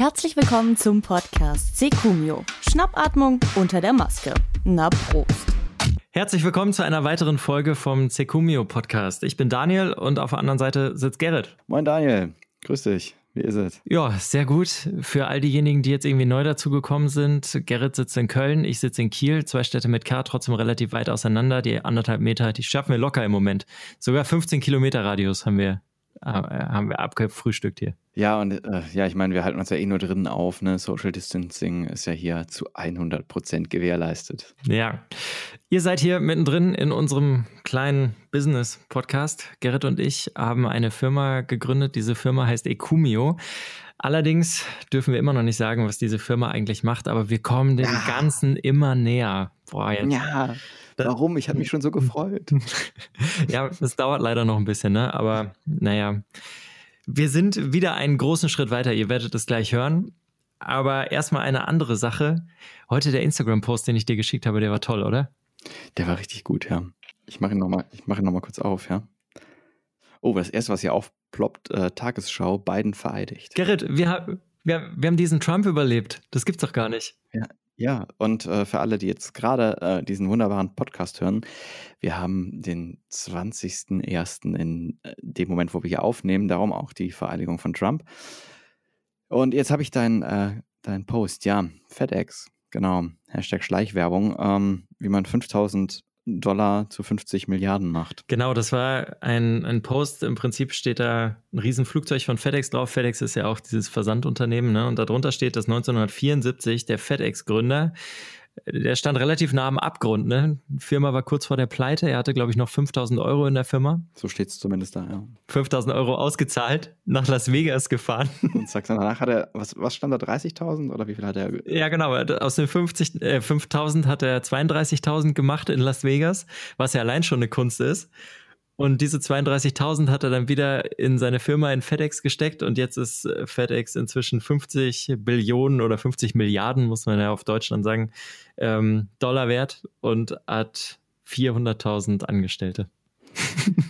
Herzlich willkommen zum Podcast Secumio. Schnappatmung unter der Maske. Na Prost. Herzlich willkommen zu einer weiteren Folge vom Secumio Podcast. Ich bin Daniel und auf der anderen Seite sitzt Gerrit. Moin Daniel, grüß dich. Wie ist es? Ja, sehr gut. Für all diejenigen, die jetzt irgendwie neu dazugekommen sind. Gerrit sitzt in Köln, ich sitze in Kiel. Zwei Städte mit K, trotzdem relativ weit auseinander. Die anderthalb Meter, die schaffen wir locker im Moment. Sogar 15 Kilometer Radius haben wir haben wir abgefrühstückt hier. Ja, und äh, ja, ich meine, wir halten uns ja eh nur drinnen auf. Ne? Social Distancing ist ja hier zu 100 Prozent gewährleistet. Ja, ihr seid hier mittendrin in unserem kleinen Business-Podcast. Gerrit und ich haben eine Firma gegründet. Diese Firma heißt Ecumio. Allerdings dürfen wir immer noch nicht sagen, was diese Firma eigentlich macht, aber wir kommen dem ja. Ganzen immer näher. Boah, jetzt. Ja. Warum? Ich habe mich schon so gefreut. ja, es dauert leider noch ein bisschen, ne? Aber naja. Wir sind wieder einen großen Schritt weiter. Ihr werdet es gleich hören. Aber erstmal eine andere Sache. Heute der Instagram-Post, den ich dir geschickt habe, der war toll, oder? Der war richtig gut, ja. Ich mache ihn nochmal noch, kurz auf, ja. Oh, das erste, was hier aufploppt, äh, Tagesschau, Biden vereidigt. Gerrit, wir, wir, wir haben diesen Trump überlebt. Das gibt's doch gar nicht. Ja, ja, und äh, für alle, die jetzt gerade äh, diesen wunderbaren Podcast hören, wir haben den 20.01. in äh, dem Moment, wo wir hier aufnehmen, darum auch die Vereidigung von Trump. Und jetzt habe ich deinen äh, dein Post, ja, FedEx, genau, Hashtag Schleichwerbung, ähm, wie man 5000 Dollar zu 50 Milliarden macht. Genau, das war ein, ein Post. Im Prinzip steht da ein Riesenflugzeug von FedEx drauf. FedEx ist ja auch dieses Versandunternehmen, ne? Und darunter steht, dass 1974 der FedEx-Gründer der stand relativ nah am Abgrund. Ne? Die Firma war kurz vor der Pleite. Er hatte, glaube ich, noch 5000 Euro in der Firma. So steht es zumindest da, ja. 5000 Euro ausgezahlt, nach Las Vegas gefahren. Und sagst danach hat er, was, was stand da, 30.000 oder wie viel hat er? Ja, genau. Aus den 50, äh, 5000 hat er 32.000 gemacht in Las Vegas, was ja allein schon eine Kunst ist. Und diese 32.000 hat er dann wieder in seine Firma in FedEx gesteckt und jetzt ist äh, FedEx inzwischen 50 Billionen oder 50 Milliarden, muss man ja auf Deutschland sagen, ähm, Dollar wert und hat 400.000 Angestellte.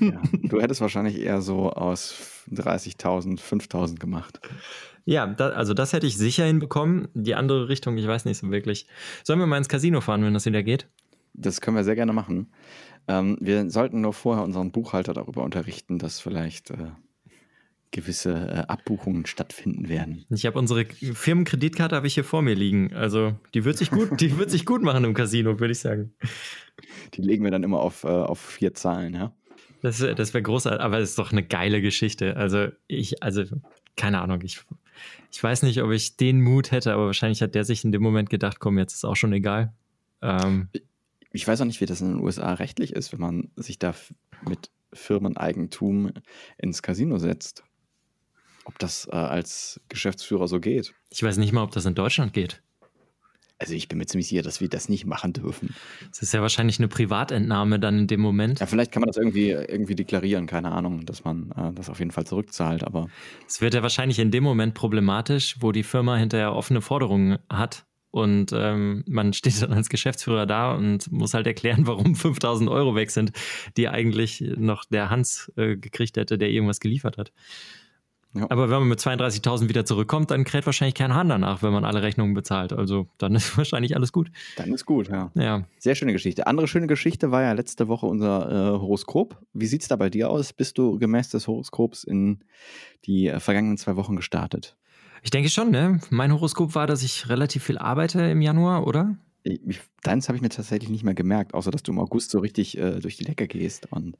Ja, du hättest wahrscheinlich eher so aus 30.000, 5.000 gemacht. Ja, da, also das hätte ich sicher hinbekommen. Die andere Richtung, ich weiß nicht so wirklich. Sollen wir mal ins Casino fahren, wenn das wieder geht? Das können wir sehr gerne machen. Ähm, wir sollten nur vorher unseren Buchhalter darüber unterrichten, dass vielleicht äh, gewisse äh, Abbuchungen stattfinden werden. Ich habe unsere Firmenkreditkarte habe ich hier vor mir liegen. Also die wird sich gut, die wird sich gut machen im Casino, würde ich sagen. Die legen wir dann immer auf, äh, auf vier Zahlen, ja. Das, das wäre großartig, aber es ist doch eine geile Geschichte. Also ich, also keine Ahnung, ich, ich weiß nicht, ob ich den Mut hätte, aber wahrscheinlich hat der sich in dem Moment gedacht, komm, jetzt ist auch schon egal. Ähm, ich weiß auch nicht, wie das in den USA rechtlich ist, wenn man sich da mit Firmeneigentum ins Casino setzt. Ob das äh, als Geschäftsführer so geht. Ich weiß nicht mal, ob das in Deutschland geht. Also ich bin mir ziemlich sicher, dass wir das nicht machen dürfen. Das ist ja wahrscheinlich eine Privatentnahme dann in dem Moment. Ja, vielleicht kann man das irgendwie, irgendwie deklarieren, keine Ahnung, dass man äh, das auf jeden Fall zurückzahlt, aber. Es wird ja wahrscheinlich in dem Moment problematisch, wo die Firma hinterher offene Forderungen hat und ähm, man steht dann als Geschäftsführer da und muss halt erklären, warum 5000 Euro weg sind, die eigentlich noch der Hans äh, gekriegt hätte, der irgendwas geliefert hat. Ja. Aber wenn man mit 32.000 wieder zurückkommt, dann kräht wahrscheinlich kein Hahn danach, wenn man alle Rechnungen bezahlt. Also dann ist wahrscheinlich alles gut. Dann ist gut, ja. ja. Sehr schöne Geschichte. Andere schöne Geschichte war ja letzte Woche unser äh, Horoskop. Wie sieht es da bei dir aus? Bist du gemäß des Horoskops in die äh, vergangenen zwei Wochen gestartet? Ich denke schon, ne? Mein Horoskop war, dass ich relativ viel arbeite im Januar, oder? Ich, deins habe ich mir tatsächlich nicht mehr gemerkt, außer dass du im August so richtig äh, durch die Decke gehst. Und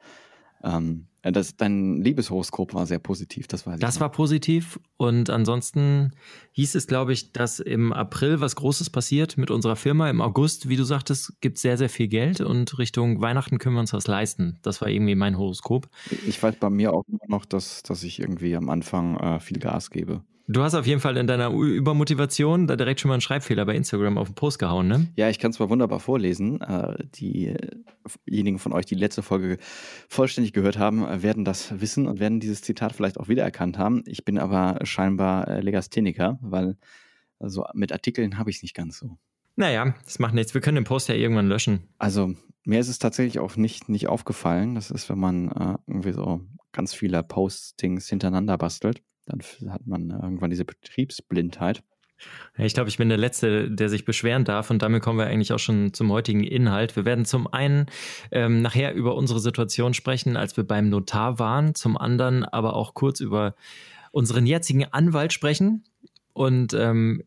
ähm, das, dein Liebeshoroskop war sehr positiv, das weiß ich. Das war positiv und ansonsten hieß es, glaube ich, dass im April was Großes passiert mit unserer Firma. Im August, wie du sagtest, gibt es sehr, sehr viel Geld und Richtung Weihnachten können wir uns was leisten. Das war irgendwie mein Horoskop. Ich weiß bei mir auch noch, dass, dass ich irgendwie am Anfang äh, viel Gas gebe. Du hast auf jeden Fall in deiner Übermotivation da direkt schon mal einen Schreibfehler bei Instagram auf den Post gehauen, ne? Ja, ich kann es mal wunderbar vorlesen. Äh, diejenigen von euch, die die letzte Folge vollständig gehört haben, werden das wissen und werden dieses Zitat vielleicht auch wiedererkannt haben. Ich bin aber scheinbar äh, Legastheniker, weil also mit Artikeln habe ich es nicht ganz so. Naja, das macht nichts. Wir können den Post ja irgendwann löschen. Also mir ist es tatsächlich auch nicht, nicht aufgefallen. Das ist, wenn man äh, irgendwie so ganz viele Postings hintereinander bastelt Dann hat man irgendwann diese Betriebsblindheit. Ich glaube, ich bin der Letzte, der sich beschweren darf. Und damit kommen wir eigentlich auch schon zum heutigen Inhalt. Wir werden zum einen ähm, nachher über unsere Situation sprechen, als wir beim Notar waren. Zum anderen aber auch kurz über unseren jetzigen Anwalt sprechen. Und ähm,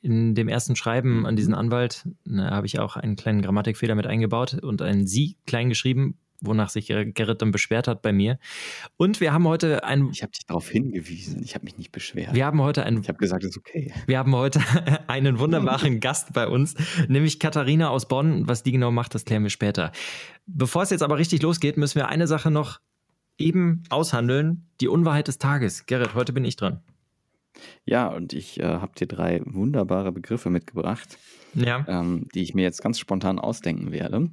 in dem ersten Schreiben an diesen Anwalt habe ich auch einen kleinen Grammatikfehler mit eingebaut und ein Sie klein geschrieben, wonach sich Gerrit dann beschwert hat bei mir. Und wir haben heute ein. Ich habe dich darauf hingewiesen. Ich habe mich nicht beschwert. Wir haben heute einen. Ich habe gesagt, es ist okay. Wir haben heute einen wunderbaren Gast bei uns, nämlich Katharina aus Bonn. Was die genau macht, das klären wir später. Bevor es jetzt aber richtig losgeht, müssen wir eine Sache noch eben aushandeln: die Unwahrheit des Tages. Gerrit, heute bin ich dran. Ja, und ich äh, habe dir drei wunderbare Begriffe mitgebracht, ja. ähm, die ich mir jetzt ganz spontan ausdenken werde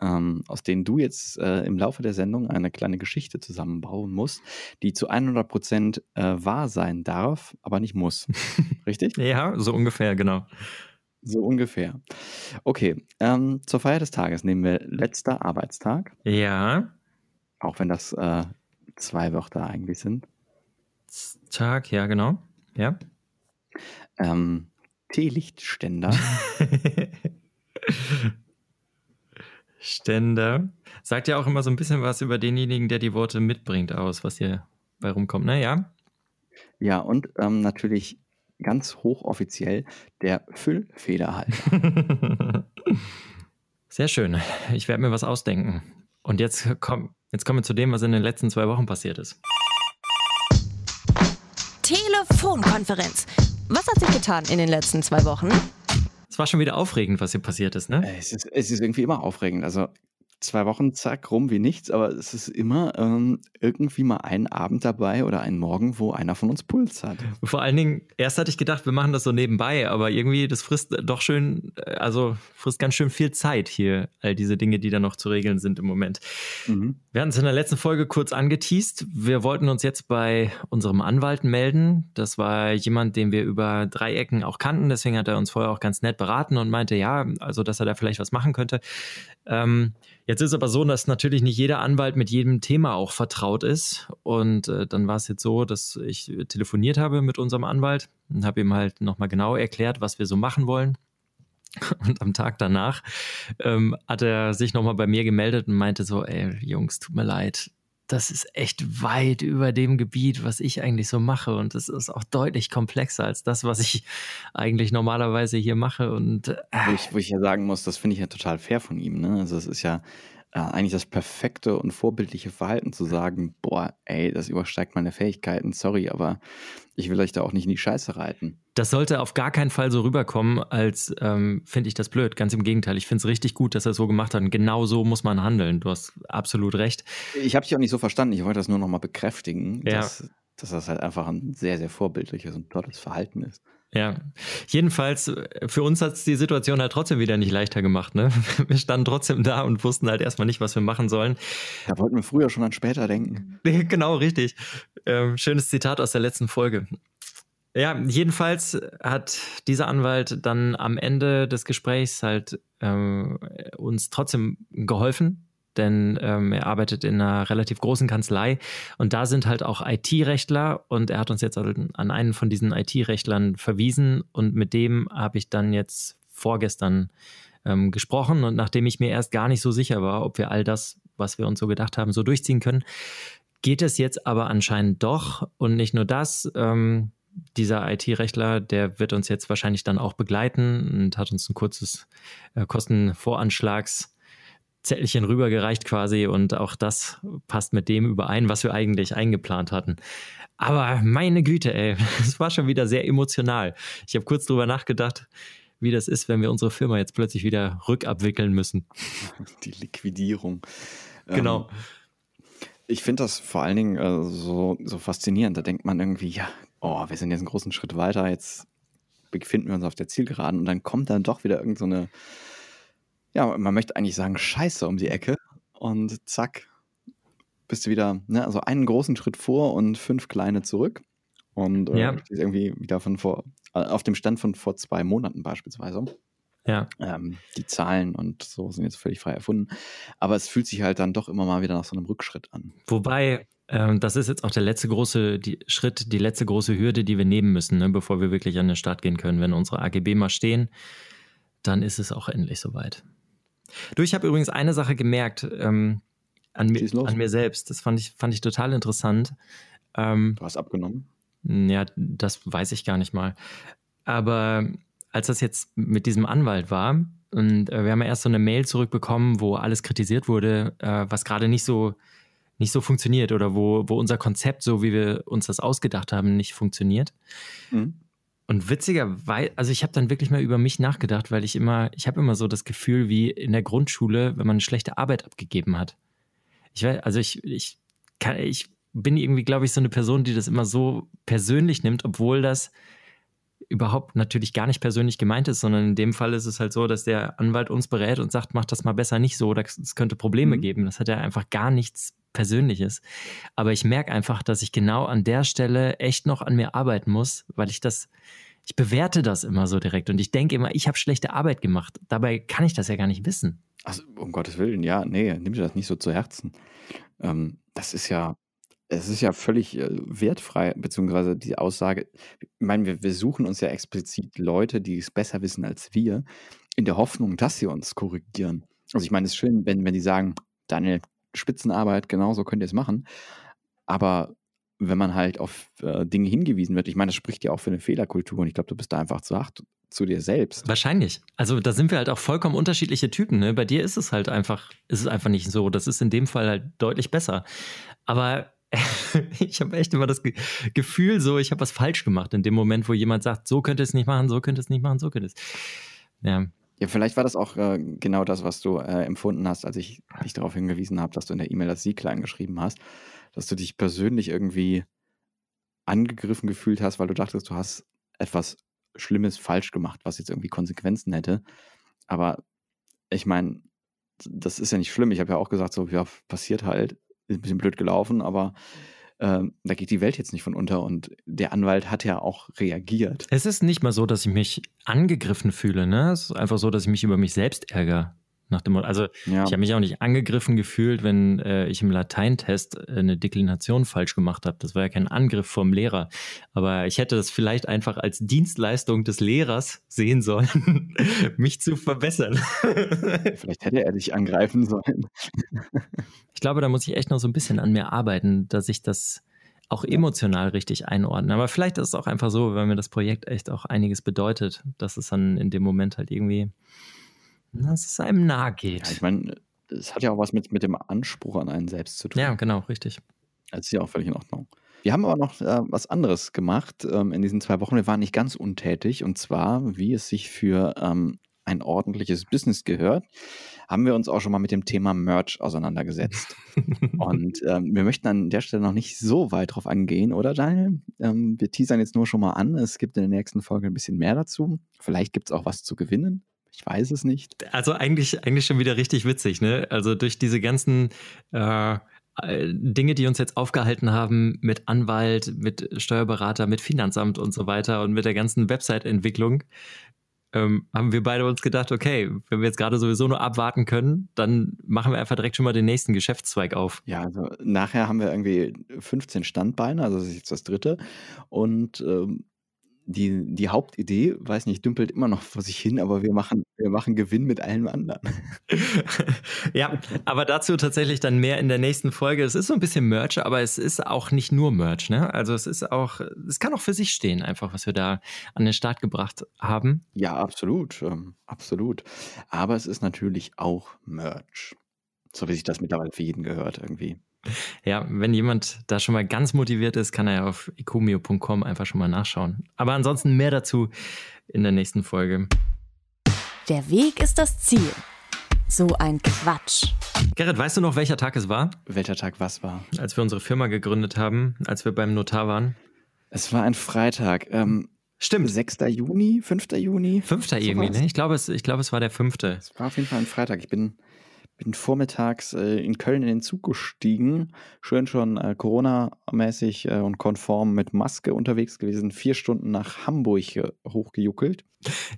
ähm, aus denen du jetzt äh, im Laufe der Sendung eine kleine Geschichte zusammenbauen musst, die zu 100 Prozent äh, wahr sein darf, aber nicht muss. Richtig? ja, so ungefähr, genau. So ungefähr. Okay, ähm, zur Feier des Tages nehmen wir letzter Arbeitstag. Ja. Auch wenn das äh, zwei Wörter eigentlich sind. Tag, ja, genau. Ja. Ähm, Teelichtständer. Ständer. Sagt ja auch immer so ein bisschen was über denjenigen, der die Worte mitbringt, aus, was hier bei rumkommt, ne? Ja. Ja, und ähm, natürlich ganz hochoffiziell der Füllfederhalter. Sehr schön. Ich werde mir was ausdenken. Und jetzt, komm, jetzt kommen wir zu dem, was in den letzten zwei Wochen passiert ist. Telefonkonferenz. Was hat sich getan in den letzten zwei Wochen? Es war schon wieder aufregend, was hier passiert ist, ne? Es ist, es ist irgendwie immer aufregend. Also zwei Wochen, zack, rum wie nichts, aber es ist immer ähm, irgendwie mal ein Abend dabei oder ein Morgen, wo einer von uns Puls hat. Vor allen Dingen, erst hatte ich gedacht, wir machen das so nebenbei, aber irgendwie, das frisst doch schön, äh, also frisst ganz schön viel Zeit hier, all diese Dinge, die da noch zu regeln sind im Moment. Mhm. Wir hatten es in der letzten Folge kurz angeteased. Wir wollten uns jetzt bei unserem Anwalt melden. Das war jemand, den wir über Dreiecken auch kannten, deswegen hat er uns vorher auch ganz nett beraten und meinte, ja, also, dass er da vielleicht was machen könnte. Ähm, Jetzt ist aber so, dass natürlich nicht jeder Anwalt mit jedem Thema auch vertraut ist. Und äh, dann war es jetzt so, dass ich telefoniert habe mit unserem Anwalt und habe ihm halt nochmal genau erklärt, was wir so machen wollen. Und am Tag danach ähm, hat er sich nochmal bei mir gemeldet und meinte so, ey, Jungs, tut mir leid, das ist echt weit über dem Gebiet, was ich eigentlich so mache. Und es ist auch deutlich komplexer als das, was ich eigentlich normalerweise hier mache. Und äh, wo, ich, wo ich ja sagen muss, das finde ich ja total fair von ihm. Ne? Also es ist ja äh, eigentlich das perfekte und vorbildliche Verhalten zu sagen, boah, ey, das übersteigt meine Fähigkeiten, sorry, aber ich will euch da auch nicht in die Scheiße reiten. Das sollte auf gar keinen Fall so rüberkommen, als ähm, finde ich das blöd. Ganz im Gegenteil. Ich finde es richtig gut, dass er es so gemacht hat. Und genau so muss man handeln. Du hast absolut recht. Ich habe dich auch nicht so verstanden. Ich wollte das nur nochmal bekräftigen, ja. dass, dass das halt einfach ein sehr, sehr vorbildliches und tolles Verhalten ist. Ja, jedenfalls, äh, für uns hat es die Situation halt trotzdem wieder nicht leichter gemacht. Ne? Wir standen trotzdem da und wussten halt erstmal nicht, was wir machen sollen. Da wollten wir früher schon an später denken. genau, richtig. Ähm, schönes Zitat aus der letzten Folge. Ja, jedenfalls hat dieser Anwalt dann am Ende des Gesprächs halt ähm, uns trotzdem geholfen, denn ähm, er arbeitet in einer relativ großen Kanzlei und da sind halt auch IT-Rechtler und er hat uns jetzt an einen von diesen IT-Rechtlern verwiesen und mit dem habe ich dann jetzt vorgestern ähm, gesprochen und nachdem ich mir erst gar nicht so sicher war, ob wir all das, was wir uns so gedacht haben, so durchziehen können, geht es jetzt aber anscheinend doch und nicht nur das. Ähm, dieser IT-Rechtler, der wird uns jetzt wahrscheinlich dann auch begleiten und hat uns ein kurzes äh, Kostenvoranschlags Zettelchen rübergereicht quasi und auch das passt mit dem überein, was wir eigentlich eingeplant hatten. Aber meine Güte, ey, es war schon wieder sehr emotional. Ich habe kurz drüber nachgedacht, wie das ist, wenn wir unsere Firma jetzt plötzlich wieder rückabwickeln müssen. Die Liquidierung. Genau. Ähm, ich finde das vor allen Dingen äh, so, so faszinierend. Da denkt man irgendwie, ja, oh, wir sind jetzt einen großen Schritt weiter, jetzt befinden wir uns auf der Zielgeraden und dann kommt dann doch wieder irgendeine so ja, man möchte eigentlich sagen, scheiße um die Ecke und zack, bist du wieder, ne, also einen großen Schritt vor und fünf kleine zurück. Und äh, ja. irgendwie wieder von vor, äh, auf dem Stand von vor zwei Monaten beispielsweise. Ja. Ähm, die Zahlen und so sind jetzt völlig frei erfunden. Aber es fühlt sich halt dann doch immer mal wieder nach so einem Rückschritt an. Wobei, Ähm, das ist jetzt auch der letzte große die Schritt, die letzte große Hürde, die wir nehmen müssen, ne, bevor wir wirklich an den Start gehen können. Wenn unsere AGB mal stehen, dann ist es auch endlich soweit. Du, ich habe übrigens eine Sache gemerkt ähm, an, mi an, mir selbst. Das fand ich, fand ich total interessant. Ähm, du hast abgenommen? Ja, das weiß ich gar nicht mal. Aber als das jetzt mit diesem Anwalt war, und äh, wir haben ja erst so eine Mail zurückbekommen, wo alles kritisiert wurde, äh, was gerade nicht so nicht so funktioniert oder wo, wo unser Konzept, so wie wir uns das ausgedacht haben, nicht funktioniert. Mhm. Und witzigerweise, also ich habe dann wirklich mal über mich nachgedacht, weil ich immer, ich habe immer so das Gefühl, wie in der Grundschule, wenn man eine schlechte Arbeit abgegeben hat. Ich weiß, also ich, ich kann, ich bin irgendwie, glaube ich, so eine Person, die das immer so persönlich nimmt, obwohl das überhaupt natürlich gar nicht persönlich gemeint ist, sondern in dem Fall ist es halt so, dass der Anwalt uns berät und sagt, mach das mal besser nicht so, es könnte Probleme mhm. geben. Das hat ja einfach gar nichts Persönliches. Aber ich merke einfach, dass ich genau an der Stelle echt noch an mir arbeiten muss, weil ich das, ich bewerte das immer so direkt und ich denke immer, ich habe schlechte Arbeit gemacht. Dabei kann ich das ja gar nicht wissen. Also, um Gottes Willen, ja, nee, nimm dir das nicht so zu Herzen. Ähm, das ist ja, es ist ja völlig äh, wertfrei, beziehungsweise die Aussage, ich meine, wir, wir suchen uns ja explizit Leute, die es besser wissen als wir, in der Hoffnung, dass sie uns korrigieren. Also ich meine, es ist schön, wenn, wenn die sagen, Daniel, Spitzenarbeit, genau so könnt ihr es machen. Aber wenn man halt auf äh, Dinge hingewiesen wird, ich meine, das spricht ja auch für eine Fehlerkultur und ich glaube, du bist da einfach zu hart zu dir selbst. Wahrscheinlich. Also da sind wir halt auch vollkommen unterschiedliche Typen. Ne? Bei dir ist es halt einfach, ist es einfach nicht so. Das ist in dem Fall halt deutlich besser. Aber ich habe echt immer das Ge Gefühl, so ich habe was falsch gemacht in dem Moment, wo jemand sagt, so könnte es nicht machen, so könnte es nicht machen, so könnte es. Ja. Ja, vielleicht war das auch äh, genau das, was du äh, empfunden hast, als ich dich darauf hingewiesen habe, dass du in der E-Mail das Sie klein geschrieben hast, dass du dich persönlich irgendwie angegriffen gefühlt hast, weil du dachtest, du hast etwas Schlimmes falsch gemacht, was jetzt irgendwie Konsequenzen hätte. Aber ich meine, das ist ja nicht schlimm. Ich habe ja auch gesagt, so, ja, passiert halt, ist ein bisschen blöd gelaufen, aber ähm, da geht die Welt jetzt nicht von unter und der Anwalt hat ja auch reagiert. Es ist nicht mal so, dass ich mich angegriffen fühle, ne? Es ist einfach so, dass ich mich über mich selbst ärgere. Nach dem Motto, also ja. ich habe mich auch nicht angegriffen gefühlt, wenn äh, ich im Lateintest äh, eine Deklination falsch gemacht habe. Das war ja kein Angriff vom Lehrer. Aber ich hätte das vielleicht einfach als Dienstleistung des Lehrers sehen sollen, mich zu verbessern. vielleicht hätte er dich angreifen sollen. ich glaube, da muss ich echt noch so ein bisschen an mir arbeiten, dass ich das auch emotional richtig einordne. Aber vielleicht ist es auch einfach so, weil mir das Projekt echt auch einiges bedeutet, dass es dann in dem Moment halt irgendwie dass es einem nahe geht. Ja, ich meine, es hat ja auch was mit, mit dem Anspruch an einen selbst zu tun. Ja, genau, richtig. Das ist ja auch völlig in Ordnung. Wir haben aber noch äh, was anderes gemacht ähm, in diesen zwei Wochen. Wir waren nicht ganz untätig und zwar, wie es sich für ähm, ein ordentliches Business gehört, haben wir uns auch schon mal mit dem Thema Merch auseinandergesetzt. und ähm, wir möchten an der Stelle noch nicht so weit drauf angehen, oder Daniel? Ähm, wir teasern jetzt nur schon mal an. Es gibt in der nächsten Folge ein bisschen mehr dazu. Vielleicht gibt es auch was zu gewinnen. Ich weiß es nicht. Also eigentlich, eigentlich schon wieder richtig witzig, ne? Also durch diese ganzen äh, Dinge, die uns jetzt aufgehalten haben mit Anwalt, mit Steuerberater, mit Finanzamt und so weiter und mit der ganzen Website-Entwicklung, ähm, haben wir beide uns gedacht, okay, wenn wir jetzt gerade sowieso nur abwarten können, dann machen wir einfach direkt schon mal den nächsten Geschäftszweig auf. Ja, also nachher haben wir irgendwie 15 Standbeine, also das ist jetzt das dritte. Und ähm, die, die Hauptidee, weiß nicht, dümpelt immer noch vor sich hin, aber wir machen, wir machen Gewinn mit allem anderen. ja, aber dazu tatsächlich dann mehr in der nächsten Folge. Es ist so ein bisschen Merch, aber es ist auch nicht nur Merch, ne? Also es ist auch, es kann auch für sich stehen, einfach, was wir da an den Start gebracht haben. Ja, absolut, ähm, absolut. Aber es ist natürlich auch Merch. So wie sich das mittlerweile für jeden gehört, irgendwie. Ja, wenn jemand da schon mal ganz motiviert ist, kann er ja auf ecomio.com einfach schon mal nachschauen. Aber ansonsten mehr dazu in der nächsten Folge. Der Weg ist das Ziel. So ein Quatsch. Gerrit, weißt du noch, welcher Tag es war? Welcher Tag was war? Als wir unsere Firma gegründet haben, als wir beim Notar waren. Es war ein Freitag. Ähm, Stimmt. 6. Juni, 5. Juni? 5. Juni, ne? Ich glaube, es, ich glaube, es war der 5. Es war auf jeden Fall ein Freitag. Ich bin bin vormittags äh, in Köln in den Zug gestiegen, schön schon äh, Corona-mäßig äh, und konform mit Maske unterwegs gewesen, vier Stunden nach Hamburg äh, hochgejuckelt.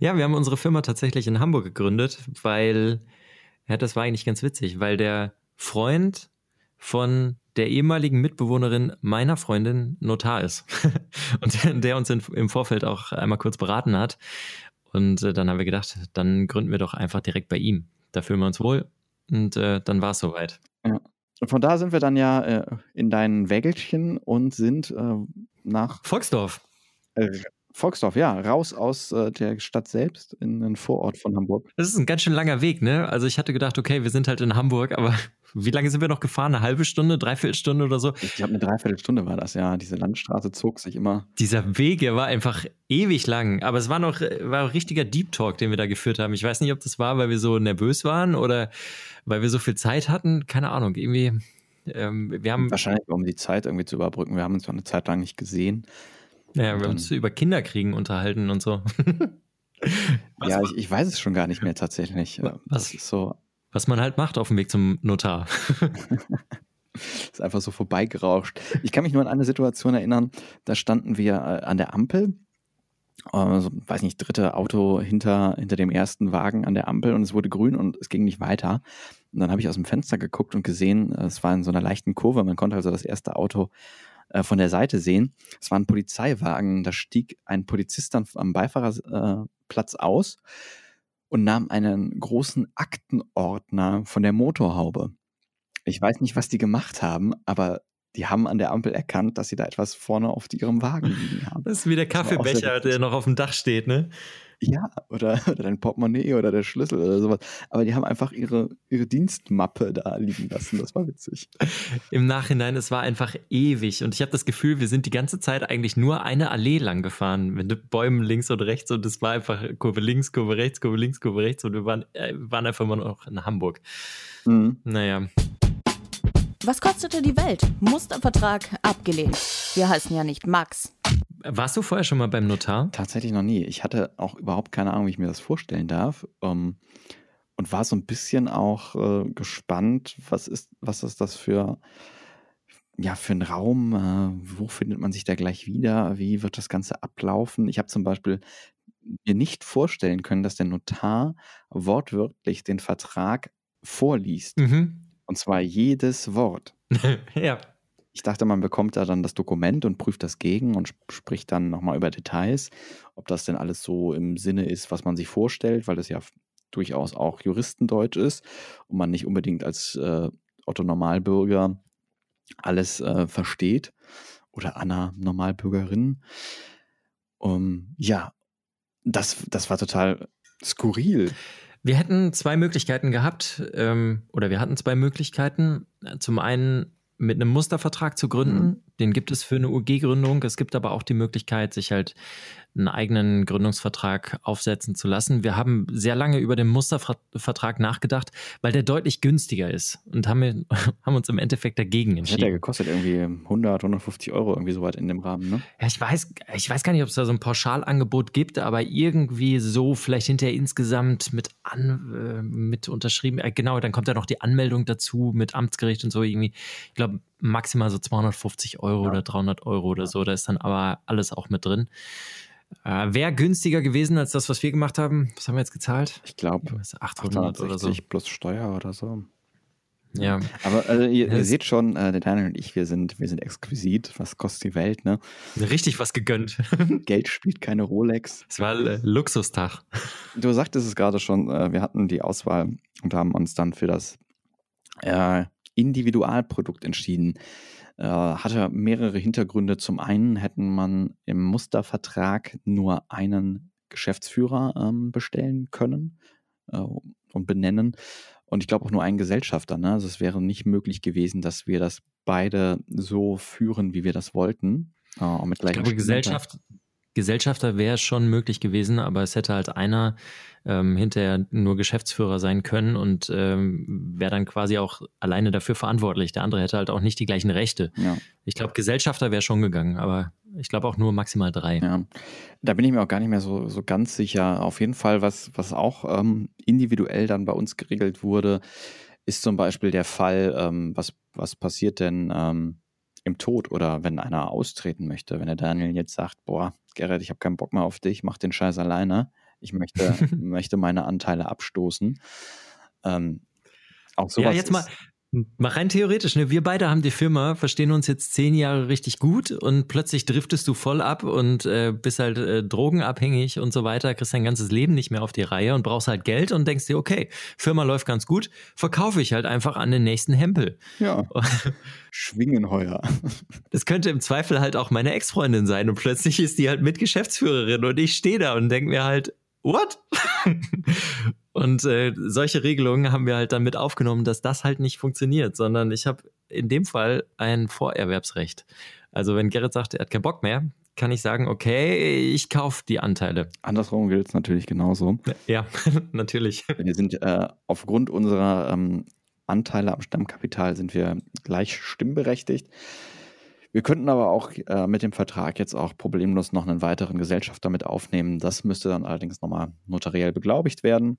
Ja, wir haben unsere Firma tatsächlich in Hamburg gegründet, weil, ja, das war eigentlich ganz witzig, weil der Freund von der ehemaligen Mitbewohnerin meiner Freundin Notar ist. und der, der uns in, im Vorfeld auch einmal kurz beraten hat. Und äh, dann haben wir gedacht, dann gründen wir doch einfach direkt bei ihm. Da fühlen wir uns wohl. Und äh, dann war es soweit. Ja. Von da sind wir dann ja äh, in dein Wägelchen und sind äh, nach Volksdorf. Äh, Volksdorf, ja, raus aus äh, der Stadt selbst in einen Vorort von Hamburg. Das ist ein ganz schön langer Weg, ne? Also ich hatte gedacht, okay, wir sind halt in Hamburg, aber wie lange sind wir noch gefahren? Eine halbe Stunde, dreiviertel Stunde oder so? Ich glaube, eine Dreiviertelstunde war das, ja. Diese Landstraße zog sich immer. Dieser Weg, der war einfach ewig lang. Aber es war noch war ein richtiger Deep Talk, den wir da geführt haben. Ich weiß nicht, ob das war, weil wir so nervös waren oder weil wir so viel Zeit hatten. Keine Ahnung, irgendwie. Ähm, wir haben Wahrscheinlich, um die Zeit irgendwie zu überbrücken. Wir haben uns noch eine Zeit lang nicht gesehen. Ja, wir haben uns über Kinderkriegen unterhalten und so. ja, ich, ich, weiß es schon gar nicht mehr tatsächlich. Was, so. Was man halt macht auf dem Weg zum Notar. ist einfach so vorbeigerauscht. Ich kann mich nur an eine Situation erinnern, da standen wir äh, an der Ampel. Also, weiß nicht, dritte Auto hinter, hinter dem ersten Wagen an der Ampel und es wurde grün und es ging nicht weiter. Und dann habe ich aus dem Fenster geguckt und gesehen, es war in so einer leichten Kurve. Man konnte also das erste Auto äh, von der Seite sehen. Es war ein Polizeiwagen, da stieg ein Polizist dann am Beifahrerplatz äh, aus und nahm einen großen Aktenordner von der Motorhaube. Ich weiß nicht, was die gemacht haben, aber die haben an der Ampel erkannt, dass sie da etwas vorne auf ihrem Wagen liegen haben. Das ist wie der Kaffeebecher, der noch auf dem Dach steht, ne? Ja, oder, oder dein Portemonnaie oder der Schlüssel oder sowas. Aber die haben einfach ihre, ihre Dienstmappe da liegen lassen. Das war witzig. Im Nachhinein, es war einfach ewig. Und ich habe das Gefühl, wir sind die ganze Zeit eigentlich nur eine Allee lang gefahren. Mit Bäumen links und rechts. Und es war einfach Kurve links, Kurve rechts, Kurve links, Kurve rechts. Und wir waren, äh, waren einfach immer noch in Hamburg. Mhm. Naja. Was kostete die Welt? Mustervertrag abgelehnt. Wir heißen ja nicht Max. Warst du vorher schon mal beim Notar? Tatsächlich noch nie. Ich hatte auch überhaupt keine Ahnung, wie ich mir das vorstellen darf. Ähm, und war so ein bisschen auch äh, gespannt, was ist, was ist das für, ja, für ein Raum? Äh, wo findet man sich da gleich wieder? Wie wird das Ganze ablaufen? Ich habe zum Beispiel mir nicht vorstellen können, dass der Notar wortwörtlich den Vertrag vorliest. Mhm. Und zwar jedes Wort. ja. Ich dachte, man bekommt da dann das Dokument und prüft das gegen und spricht dann nochmal über Details, ob das denn alles so im Sinne ist, was man sich vorstellt, weil das ja durchaus auch Juristendeutsch ist und man nicht unbedingt als äh, Otto Normalbürger alles äh, versteht oder Anna Normalbürgerin. Um, ja, das, das war total skurril. Wir hätten zwei Möglichkeiten gehabt, ähm, oder wir hatten zwei Möglichkeiten. Zum einen mit einem Mustervertrag zu gründen. Mhm. Den gibt es für eine UG-Gründung. Es gibt aber auch die Möglichkeit, sich halt einen eigenen Gründungsvertrag aufsetzen zu lassen. Wir haben sehr lange über den Mustervertrag nachgedacht, weil der deutlich günstiger ist und haben, haben uns im Endeffekt dagegen entschieden. Hat der gekostet irgendwie 100, 150 Euro, irgendwie so weit in dem Rahmen, ne? Ja, ich weiß, ich weiß gar nicht, ob es da so ein Pauschalangebot gibt, aber irgendwie so vielleicht hinterher insgesamt mit, an, äh, mit unterschrieben. Äh, genau, dann kommt ja noch die Anmeldung dazu mit Amtsgericht und so irgendwie. Ich glaube, maximal so 250 Euro ja. oder 300 Euro oder so. Da ist dann aber alles auch mit drin. Äh, Wäre günstiger gewesen als das, was wir gemacht haben. Was haben wir jetzt gezahlt? Ich glaube 800 oder so. plus Steuer oder so. Ja. Aber also ihr, ihr seht schon, äh, der Daniel und ich, wir sind, wir sind exquisit. Was kostet die Welt, ne? Richtig was gegönnt. Geld spielt keine Rolex. Es war äh, Luxustag. Du sagtest es gerade schon, äh, wir hatten die Auswahl und haben uns dann für das äh, Individualprodukt entschieden äh, hatte mehrere Hintergründe. Zum einen hätten man im Mustervertrag nur einen Geschäftsführer ähm, bestellen können äh, und benennen. Und ich glaube auch nur einen Gesellschafter. Ne? Also es wäre nicht möglich gewesen, dass wir das beide so führen, wie wir das wollten. Mit ich glaube, Gesellschaft, Gesellschafter wäre schon möglich gewesen, aber es hätte halt einer ähm, hinterher nur Geschäftsführer sein können und ähm, wäre dann quasi auch alleine dafür verantwortlich. Der andere hätte halt auch nicht die gleichen Rechte. Ja. Ich glaube, Gesellschafter wäre schon gegangen, aber ich glaube auch nur maximal drei. Ja, da bin ich mir auch gar nicht mehr so, so ganz sicher. Auf jeden Fall, was, was auch ähm, individuell dann bei uns geregelt wurde, ist zum Beispiel der Fall, ähm, was, was passiert denn ähm, im Tod oder wenn einer austreten möchte. Wenn der Daniel jetzt sagt, boah, Gerrit, ich habe keinen Bock mehr auf dich, mach den Scheiß alleine. Ich möchte, möchte meine Anteile abstoßen. Ähm, auch sowas ja, jetzt mal, Mal rein theoretisch, ne? Wir beide haben die Firma, verstehen uns jetzt zehn Jahre richtig gut und plötzlich driftest du voll ab und äh, bist halt äh, drogenabhängig und so weiter, kriegst dein ganzes Leben nicht mehr auf die Reihe und brauchst halt Geld und denkst dir, okay, Firma läuft ganz gut, verkaufe ich halt einfach an den nächsten Hempel. Ja. Schwingenheuer. Das könnte im Zweifel halt auch meine Ex-Freundin sein und plötzlich ist die halt Mitgeschäftsführerin und ich stehe da und denke mir halt, what? Und äh, solche Regelungen haben wir halt dann mit aufgenommen, dass das halt nicht funktioniert, sondern ich habe in dem Fall ein Vorerwerbsrecht. Also wenn Gerrit sagt, er hat keinen Bock mehr, kann ich sagen, okay, ich kaufe die Anteile. Andersrum gilt es natürlich genauso. Ja, natürlich. Wir sind äh, aufgrund unserer ähm, Anteile am Stammkapital sind wir gleich stimmberechtigt. Wir könnten aber auch äh, mit dem Vertrag jetzt auch problemlos noch einen weiteren Gesellschafter mit aufnehmen. Das müsste dann allerdings nochmal notariell beglaubigt werden.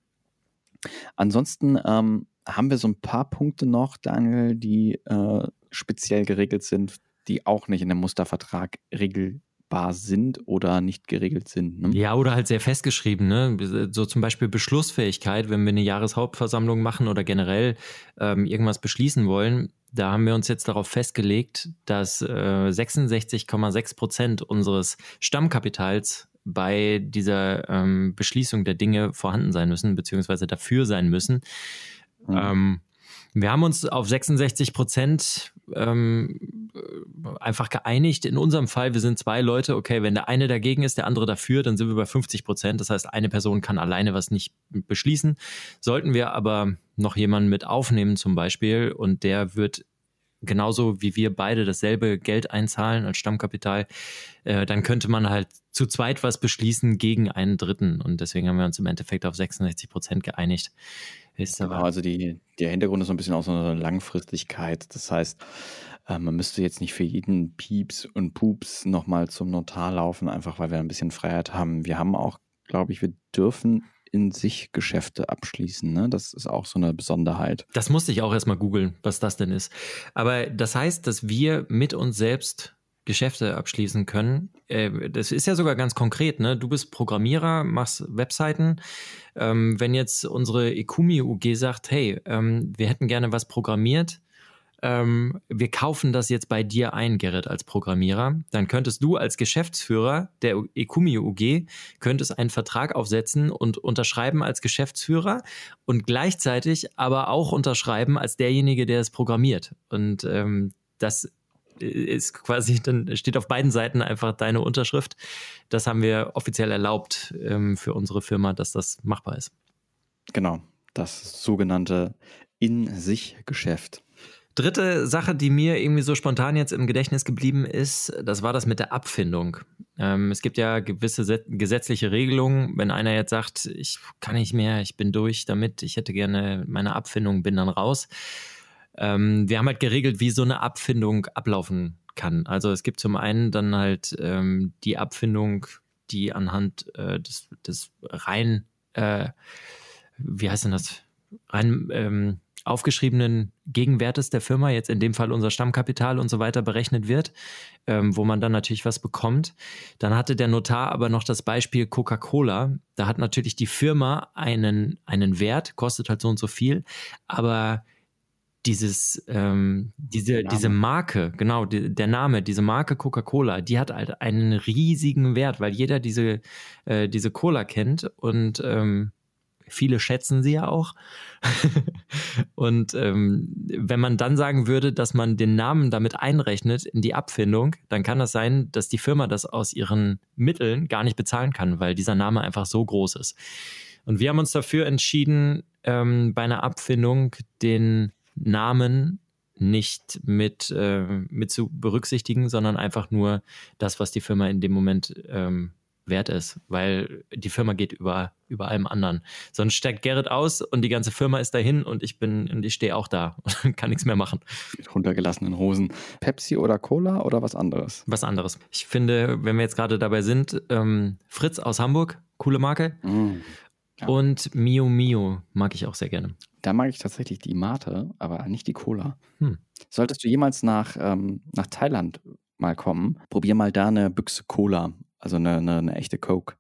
Ansonsten ähm, haben wir so ein paar Punkte noch, Daniel, die äh, speziell geregelt sind, die auch nicht in dem Mustervertrag regelbar sind oder nicht geregelt sind. Ne? Ja, oder halt sehr festgeschrieben, ne? So zum Beispiel Beschlussfähigkeit, wenn wir eine Jahreshauptversammlung machen oder generell ähm, irgendwas beschließen wollen. Da haben wir uns jetzt darauf festgelegt, dass äh, 66,6 Prozent unseres Stammkapitals bei dieser ähm, Beschließung der Dinge vorhanden sein müssen, beziehungsweise dafür sein müssen. Mhm. Ähm, wir haben uns auf 66 Prozent ähm, einfach geeinigt. In unserem Fall, wir sind zwei Leute, okay, wenn der eine dagegen ist, der andere dafür, dann sind wir bei 50 Prozent. Das heißt, eine Person kann alleine was nicht beschließen. Sollten wir aber noch jemanden mit aufnehmen zum Beispiel und der wird genauso wie wir beide dasselbe Geld einzahlen als Stammkapital, äh, dann könnte man halt zu zweit was beschließen gegen einen Dritten. Und deswegen haben wir uns im Endeffekt auf 66 Prozent geeinigt. Ist genau, also die, der Hintergrund ist so ein bisschen auch so eine Langfristigkeit. Das heißt, äh, man müsste jetzt nicht für jeden Pieps und Pups nochmal zum Notar laufen, einfach weil wir ein bisschen Freiheit haben. Wir haben auch, glaube ich, wir dürfen in sich Geschäfte abschließen. Ne? Das ist auch so eine Besonderheit. Das musste ich auch erstmal googeln, was das denn ist. Aber das heißt, dass wir mit uns selbst Geschäfte abschließen können. Äh, das ist ja sogar ganz konkret. Ne? Du bist Programmierer, machst Webseiten. Ähm, wenn jetzt unsere Ekumi UG sagt, hey, ähm, wir hätten gerne was programmiert, ähm, wir kaufen das jetzt bei dir ein, Gerrit, als Programmierer, dann könntest du als Geschäftsführer der Ekumi UG, könntest einen Vertrag aufsetzen und unterschreiben als Geschäftsführer und gleichzeitig aber auch unterschreiben als derjenige, der es programmiert. Und ähm, das ist quasi, dann steht auf beiden Seiten einfach deine Unterschrift. Das haben wir offiziell erlaubt ähm, für unsere Firma, dass das machbar ist. Genau, das sogenannte In-sich-Geschäft. Dritte Sache, die mir irgendwie so spontan jetzt im Gedächtnis geblieben ist, das war das mit der Abfindung. Ähm, es gibt ja gewisse gesetzliche Regelungen. Wenn einer jetzt sagt, ich kann nicht mehr, ich bin durch damit, ich hätte gerne meine Abfindung, bin dann raus. Ähm, wir haben halt geregelt, wie so eine Abfindung ablaufen kann. Also es gibt zum einen dann halt ähm, die Abfindung, die anhand äh, des, des rein, äh, wie heißt denn das, rein ähm, aufgeschriebenen Gegenwertes der Firma, jetzt in dem Fall unser Stammkapital und so weiter berechnet wird, ähm, wo man dann natürlich was bekommt. Dann hatte der Notar aber noch das Beispiel Coca-Cola. Da hat natürlich die Firma einen, einen Wert, kostet halt so und so viel, aber dieses, ähm, diese, diese Marke, genau, die, der Name, diese Marke Coca-Cola, die hat halt einen riesigen Wert, weil jeder diese, äh, diese Cola kennt und ähm, Viele schätzen sie ja auch. und ähm, wenn man dann sagen würde, dass man den Namen damit einrechnet in die Abfindung, dann kann das sein, dass die Firma das aus ihren Mitteln gar nicht bezahlen kann, weil dieser Name einfach so groß ist. Und wir haben uns dafür entschieden, ähm, bei einer Abfindung den Namen nicht mit, äh, mit zu berücksichtigen, sondern einfach nur das, was die Firma in dem Moment ähm, wert ist, weil die Firma geht über, über allem anderen. Sonst steigt Gerrit aus und die ganze Firma ist dahin und ich bin und ich stehe auch da und kann nichts mehr machen. Mit runtergelassenen Hosen. Pepsi oder Cola oder was anderes? Was anderes. Ich finde, wenn wir jetzt gerade dabei sind, ähm, Fritz aus Hamburg, coole Marke. Mm, ja. Und Mio Mio mag ich auch sehr gerne. Da mag ich tatsächlich die Mate, aber nicht die Cola. Hm. Solltest du jemals nach, ähm, nach Thailand mal kommen, probier mal da eine Büchse Cola also eine, eine, eine echte Coke.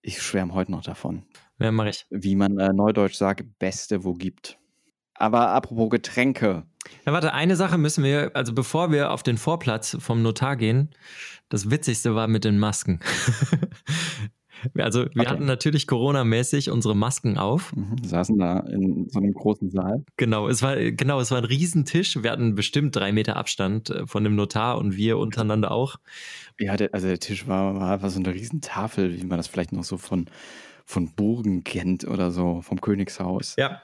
Ich schwärme heute noch davon. Ja, mache ich. Wie man äh, neudeutsch sagt, beste, wo gibt. Aber apropos Getränke. Ja, warte, eine Sache müssen wir, also bevor wir auf den Vorplatz vom Notar gehen, das Witzigste war mit den Masken. Also wir okay. hatten natürlich Corona-mäßig unsere Masken auf. Mhm, saßen da in so einem großen Saal. Genau, es war genau, es war ein Riesentisch. Wir hatten bestimmt drei Meter Abstand äh, von dem Notar und wir untereinander auch. Ja, der, also der Tisch war, war, war so eine Riesentafel, wie man das vielleicht noch so von, von Burgen kennt oder so, vom Königshaus. Ja,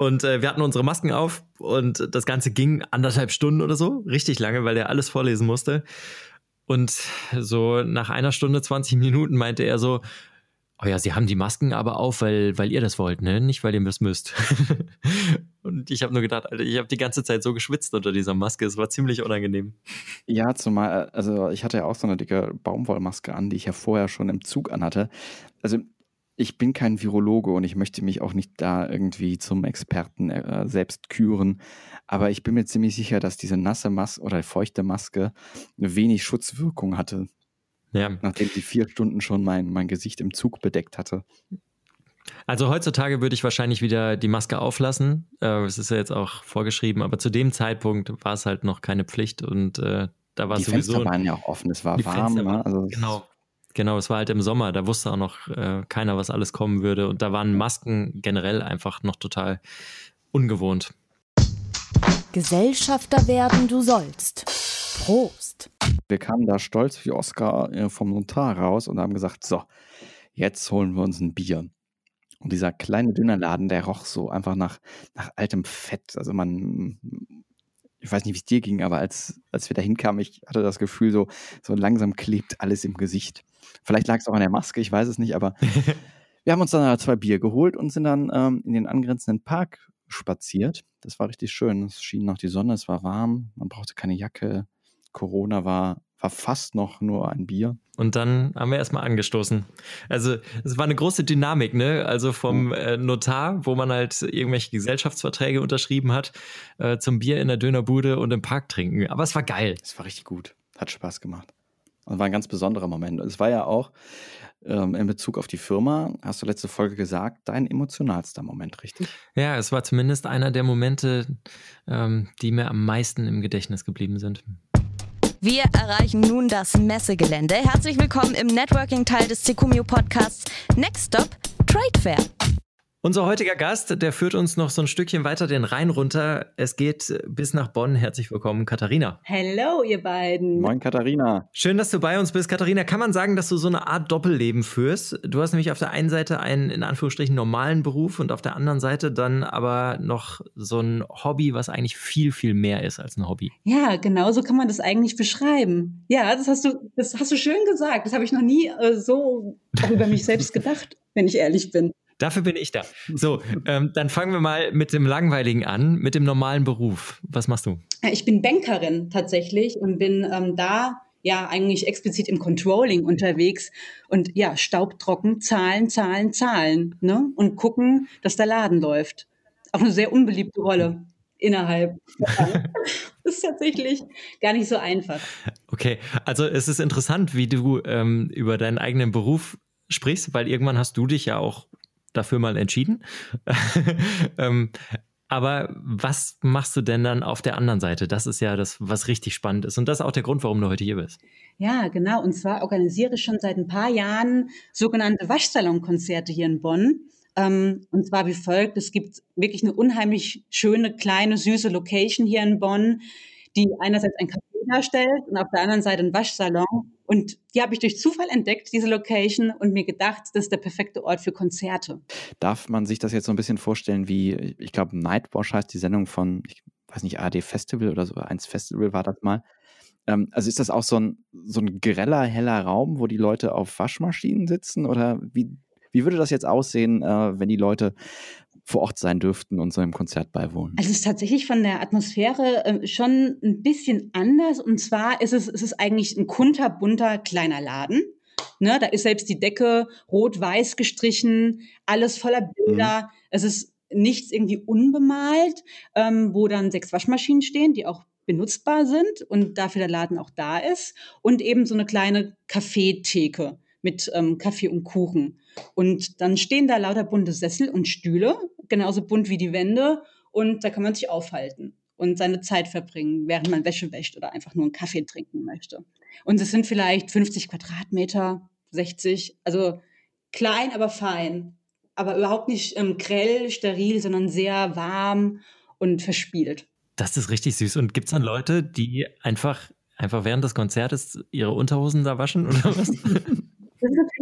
und äh, wir hatten unsere Masken auf und das Ganze ging anderthalb Stunden oder so, richtig lange, weil er alles vorlesen musste. Und so nach einer Stunde, 20 Minuten meinte er so, oh ja, Sie haben die Masken aber auf, weil, weil ihr das wollt, ne? Nicht, weil ihr das müsst. und ich habe nur gedacht, Alter, ich habe die ganze Zeit so geschwitzt unter dieser Maske. Es war ziemlich unangenehm. Ja, zumal, also ich hatte ja auch so eine dicke Baumwollmaske an, die ich ja vorher schon im Zug anhatte. Also ich bin kein Virologe und ich möchte mich auch nicht da irgendwie zum Experten äh, selbst küren. Aber ich bin mir ziemlich sicher, dass diese nasse Maske oder feuchte Maske wenig Schutzwirkung hatte. Ja. Nachdem sie vier Stunden schon mein, mein Gesicht im Zug bedeckt hatte. Also heutzutage würde ich wahrscheinlich wieder die Maske auflassen. Äh, es ist ja jetzt auch vorgeschrieben, aber zu dem Zeitpunkt war es halt noch keine Pflicht und äh, da war die sowieso. Die Fenster waren ja auch offen, es war warm. Ne? Also genau. Genau, es war halt im Sommer, da wusste auch noch äh, keiner, was alles kommen würde. Und da waren Masken generell einfach noch total ungewohnt. Gesellschafter werden du sollst. Prost. Wir kamen da stolz wie Oscar äh, vom Notar raus und haben gesagt, so, jetzt holen wir uns ein Bier. Und dieser kleine Dönerladen, der roch so einfach nach, nach altem Fett. Also man, ich weiß nicht, wie es dir ging, aber als, als wir da hinkamen, ich hatte das Gefühl, so, so langsam klebt alles im Gesicht. Vielleicht lag es auch an der Maske, ich weiß es nicht, aber wir haben uns dann zwei Bier geholt und sind dann ähm, in den angrenzenden Park spaziert. Das war richtig schön. Es schien noch die Sonne, es war warm, man brauchte keine Jacke. Corona war, war fast noch nur ein Bier. Und dann haben wir erstmal angestoßen. Also es war eine große Dynamik, ne? Also vom äh, Notar, wo man halt irgendwelche Gesellschaftsverträge unterschrieben hat, äh, zum Bier in der Dönerbude und im Park trinken. Aber es war geil. Es war richtig gut. Hat Spaß gemacht. Und war ein ganz besonderer Moment. Es war ja auch ähm, in Bezug auf die Firma, hast du letzte Folge gesagt, dein emotionalster Moment, richtig? Ja, es war zumindest einer der Momente, ähm, die mir am meisten im Gedächtnis geblieben sind. Wir erreichen nun das Messegelände. Herzlich willkommen im Networking-Teil des Secumio Podcasts Next Stop Trade Fair. Unser heutiger Gast, der führt uns noch so ein Stückchen weiter den Rhein runter. Es geht bis nach Bonn. Herzlich willkommen, Katharina. Hallo, ihr beiden. Moin, Katharina. Schön, dass du bei uns bist, Katharina. Kann man sagen, dass du so eine Art Doppelleben führst? Du hast nämlich auf der einen Seite einen in Anführungsstrichen normalen Beruf und auf der anderen Seite dann aber noch so ein Hobby, was eigentlich viel, viel mehr ist als ein Hobby. Ja, genau so kann man das eigentlich beschreiben. Ja, das hast du, das hast du schön gesagt. Das habe ich noch nie äh, so über mich selbst gedacht, wenn ich ehrlich bin. Dafür bin ich da. So, ähm, dann fangen wir mal mit dem Langweiligen an, mit dem normalen Beruf. Was machst du? Ich bin Bankerin tatsächlich und bin ähm, da ja eigentlich explizit im Controlling unterwegs und ja, staubtrocken, Zahlen, Zahlen, Zahlen ne? und gucken, dass der Laden läuft. Auch eine sehr unbeliebte Rolle innerhalb. das ist tatsächlich gar nicht so einfach. Okay, also es ist interessant, wie du ähm, über deinen eigenen Beruf sprichst, weil irgendwann hast du dich ja auch dafür mal entschieden. ähm, aber was machst du denn dann auf der anderen Seite? Das ist ja das, was richtig spannend ist. Und das ist auch der Grund, warum du heute hier bist. Ja, genau. Und zwar organisiere ich schon seit ein paar Jahren sogenannte Waschsalonkonzerte hier in Bonn. Ähm, und zwar wie folgt. Es gibt wirklich eine unheimlich schöne, kleine, süße Location hier in Bonn, die einerseits ein Café darstellt und auf der anderen Seite ein Waschsalon. Und die habe ich durch Zufall entdeckt, diese Location, und mir gedacht, das ist der perfekte Ort für Konzerte. Darf man sich das jetzt so ein bisschen vorstellen wie, ich glaube, Nightwash heißt die Sendung von, ich weiß nicht, AD Festival oder so, eins Festival war das mal. Ähm, also ist das auch so ein, so ein greller, heller Raum, wo die Leute auf Waschmaschinen sitzen? Oder wie, wie würde das jetzt aussehen, äh, wenn die Leute vor Ort sein dürften und so einem Konzert beiwohnen? Also es ist tatsächlich von der Atmosphäre äh, schon ein bisschen anders. Und zwar ist es, es ist eigentlich ein kunterbunter kleiner Laden. Ne, da ist selbst die Decke rot-weiß gestrichen, alles voller Bilder. Mhm. Es ist nichts irgendwie unbemalt, ähm, wo dann sechs Waschmaschinen stehen, die auch benutzbar sind und dafür der Laden auch da ist. Und eben so eine kleine Kaffeetheke mit ähm, Kaffee und Kuchen. Und dann stehen da lauter bunte Sessel und Stühle, genauso bunt wie die Wände. und da kann man sich aufhalten und seine Zeit verbringen, während man Wäsche wäscht oder einfach nur einen Kaffee trinken möchte. Und es sind vielleicht 50 Quadratmeter, 60, also klein, aber fein, aber überhaupt nicht ähm, grell, steril, sondern sehr warm und verspielt. Das ist richtig süß. Und gibt es dann Leute, die einfach, einfach während des Konzertes ihre Unterhosen da waschen oder was?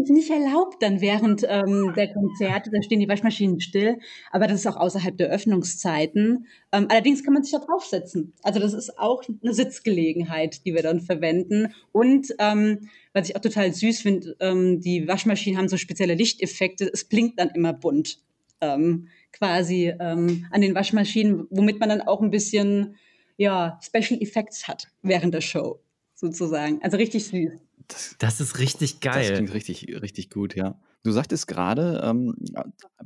Natürlich nicht erlaubt dann während ähm, der Konzerte, da stehen die Waschmaschinen still, aber das ist auch außerhalb der Öffnungszeiten. Ähm, allerdings kann man sich da draufsetzen. Also das ist auch eine Sitzgelegenheit, die wir dann verwenden. Und ähm, was ich auch total süß finde, ähm, die Waschmaschinen haben so spezielle Lichteffekte, es blinkt dann immer bunt ähm, quasi ähm, an den Waschmaschinen, womit man dann auch ein bisschen ja, Special Effects hat während der Show sozusagen. Also richtig süß. Das, das, ist richtig geil. Das klingt richtig, richtig gut, ja. Du sagtest gerade ähm,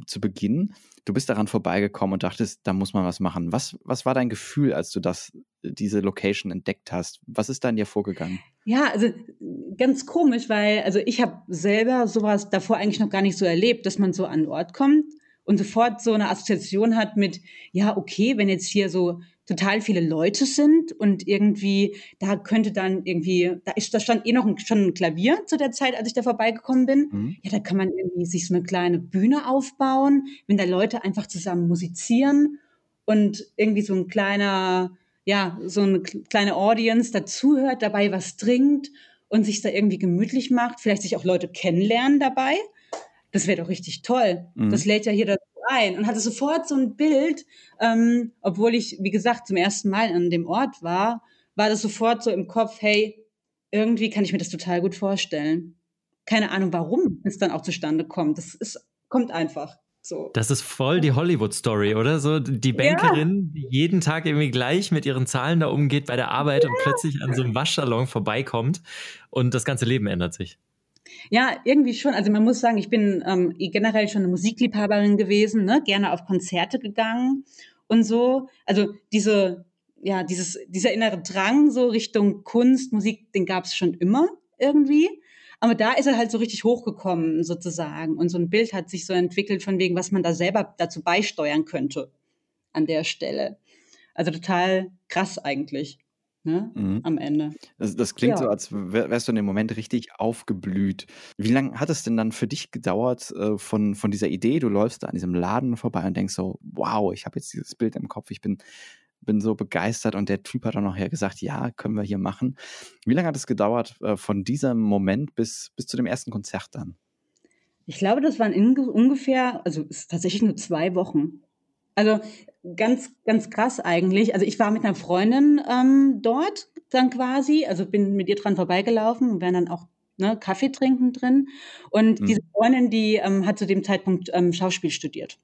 zu Beginn, du bist daran vorbeigekommen und dachtest, da muss man was machen. Was, was war dein Gefühl, als du das, diese Location entdeckt hast? Was ist da in dir vorgegangen? Ja, also ganz komisch, weil also ich habe selber sowas davor eigentlich noch gar nicht so erlebt, dass man so an den Ort kommt und sofort so eine Assoziation hat mit, ja, okay, wenn jetzt hier so total viele Leute sind und irgendwie, da könnte dann irgendwie, da ist, da stand eh noch ein, schon ein Klavier zu der Zeit, als ich da vorbeigekommen bin. Mhm. Ja, da kann man irgendwie sich so eine kleine Bühne aufbauen, wenn da Leute einfach zusammen musizieren und irgendwie so ein kleiner, ja, so eine kleine Audience dazuhört, dabei was trinkt und sich da irgendwie gemütlich macht, vielleicht sich auch Leute kennenlernen dabei das wäre doch richtig toll. Mhm. Das lädt ja hier dazu ein und hatte sofort so ein Bild, ähm, obwohl ich, wie gesagt, zum ersten Mal an dem Ort war, war das sofort so im Kopf, hey, irgendwie kann ich mir das total gut vorstellen. Keine Ahnung, warum es dann auch zustande kommt. Das ist, kommt einfach. So. Das ist voll die Hollywood-Story, oder? So die Bankerin, ja. die jeden Tag irgendwie gleich mit ihren Zahlen da umgeht bei der Arbeit ja. und plötzlich an so einem Waschsalon vorbeikommt und das ganze Leben ändert sich. Ja, irgendwie schon. Also man muss sagen, ich bin ähm, generell schon eine Musikliebhaberin gewesen, ne? gerne auf Konzerte gegangen und so. Also diese, ja, dieses, dieser innere Drang so Richtung Kunst, Musik, den gab es schon immer irgendwie. Aber da ist er halt so richtig hochgekommen sozusagen. Und so ein Bild hat sich so entwickelt von wegen, was man da selber dazu beisteuern könnte an der Stelle. Also total krass eigentlich ne, mhm. am Ende. Das, das klingt ja. so, als wärst du in dem Moment richtig aufgeblüht. Wie lange hat es denn dann für dich gedauert äh, von, von dieser Idee, du läufst da an diesem Laden vorbei und denkst so, wow, ich habe jetzt dieses Bild im Kopf, ich bin, bin so begeistert und der Typ hat dann nachher gesagt, ja, können wir hier machen. Wie lange hat es gedauert äh, von diesem Moment bis, bis zu dem ersten Konzert dann? Ich glaube, das waren ungefähr, also es ist tatsächlich nur zwei Wochen. Also ganz, ganz krass eigentlich. Also ich war mit einer Freundin ähm, dort dann quasi, also bin mit ihr dran vorbeigelaufen und wären dann auch ne, Kaffee trinken drin. Und mhm. diese Freundin, die ähm, hat zu dem Zeitpunkt ähm, Schauspiel studiert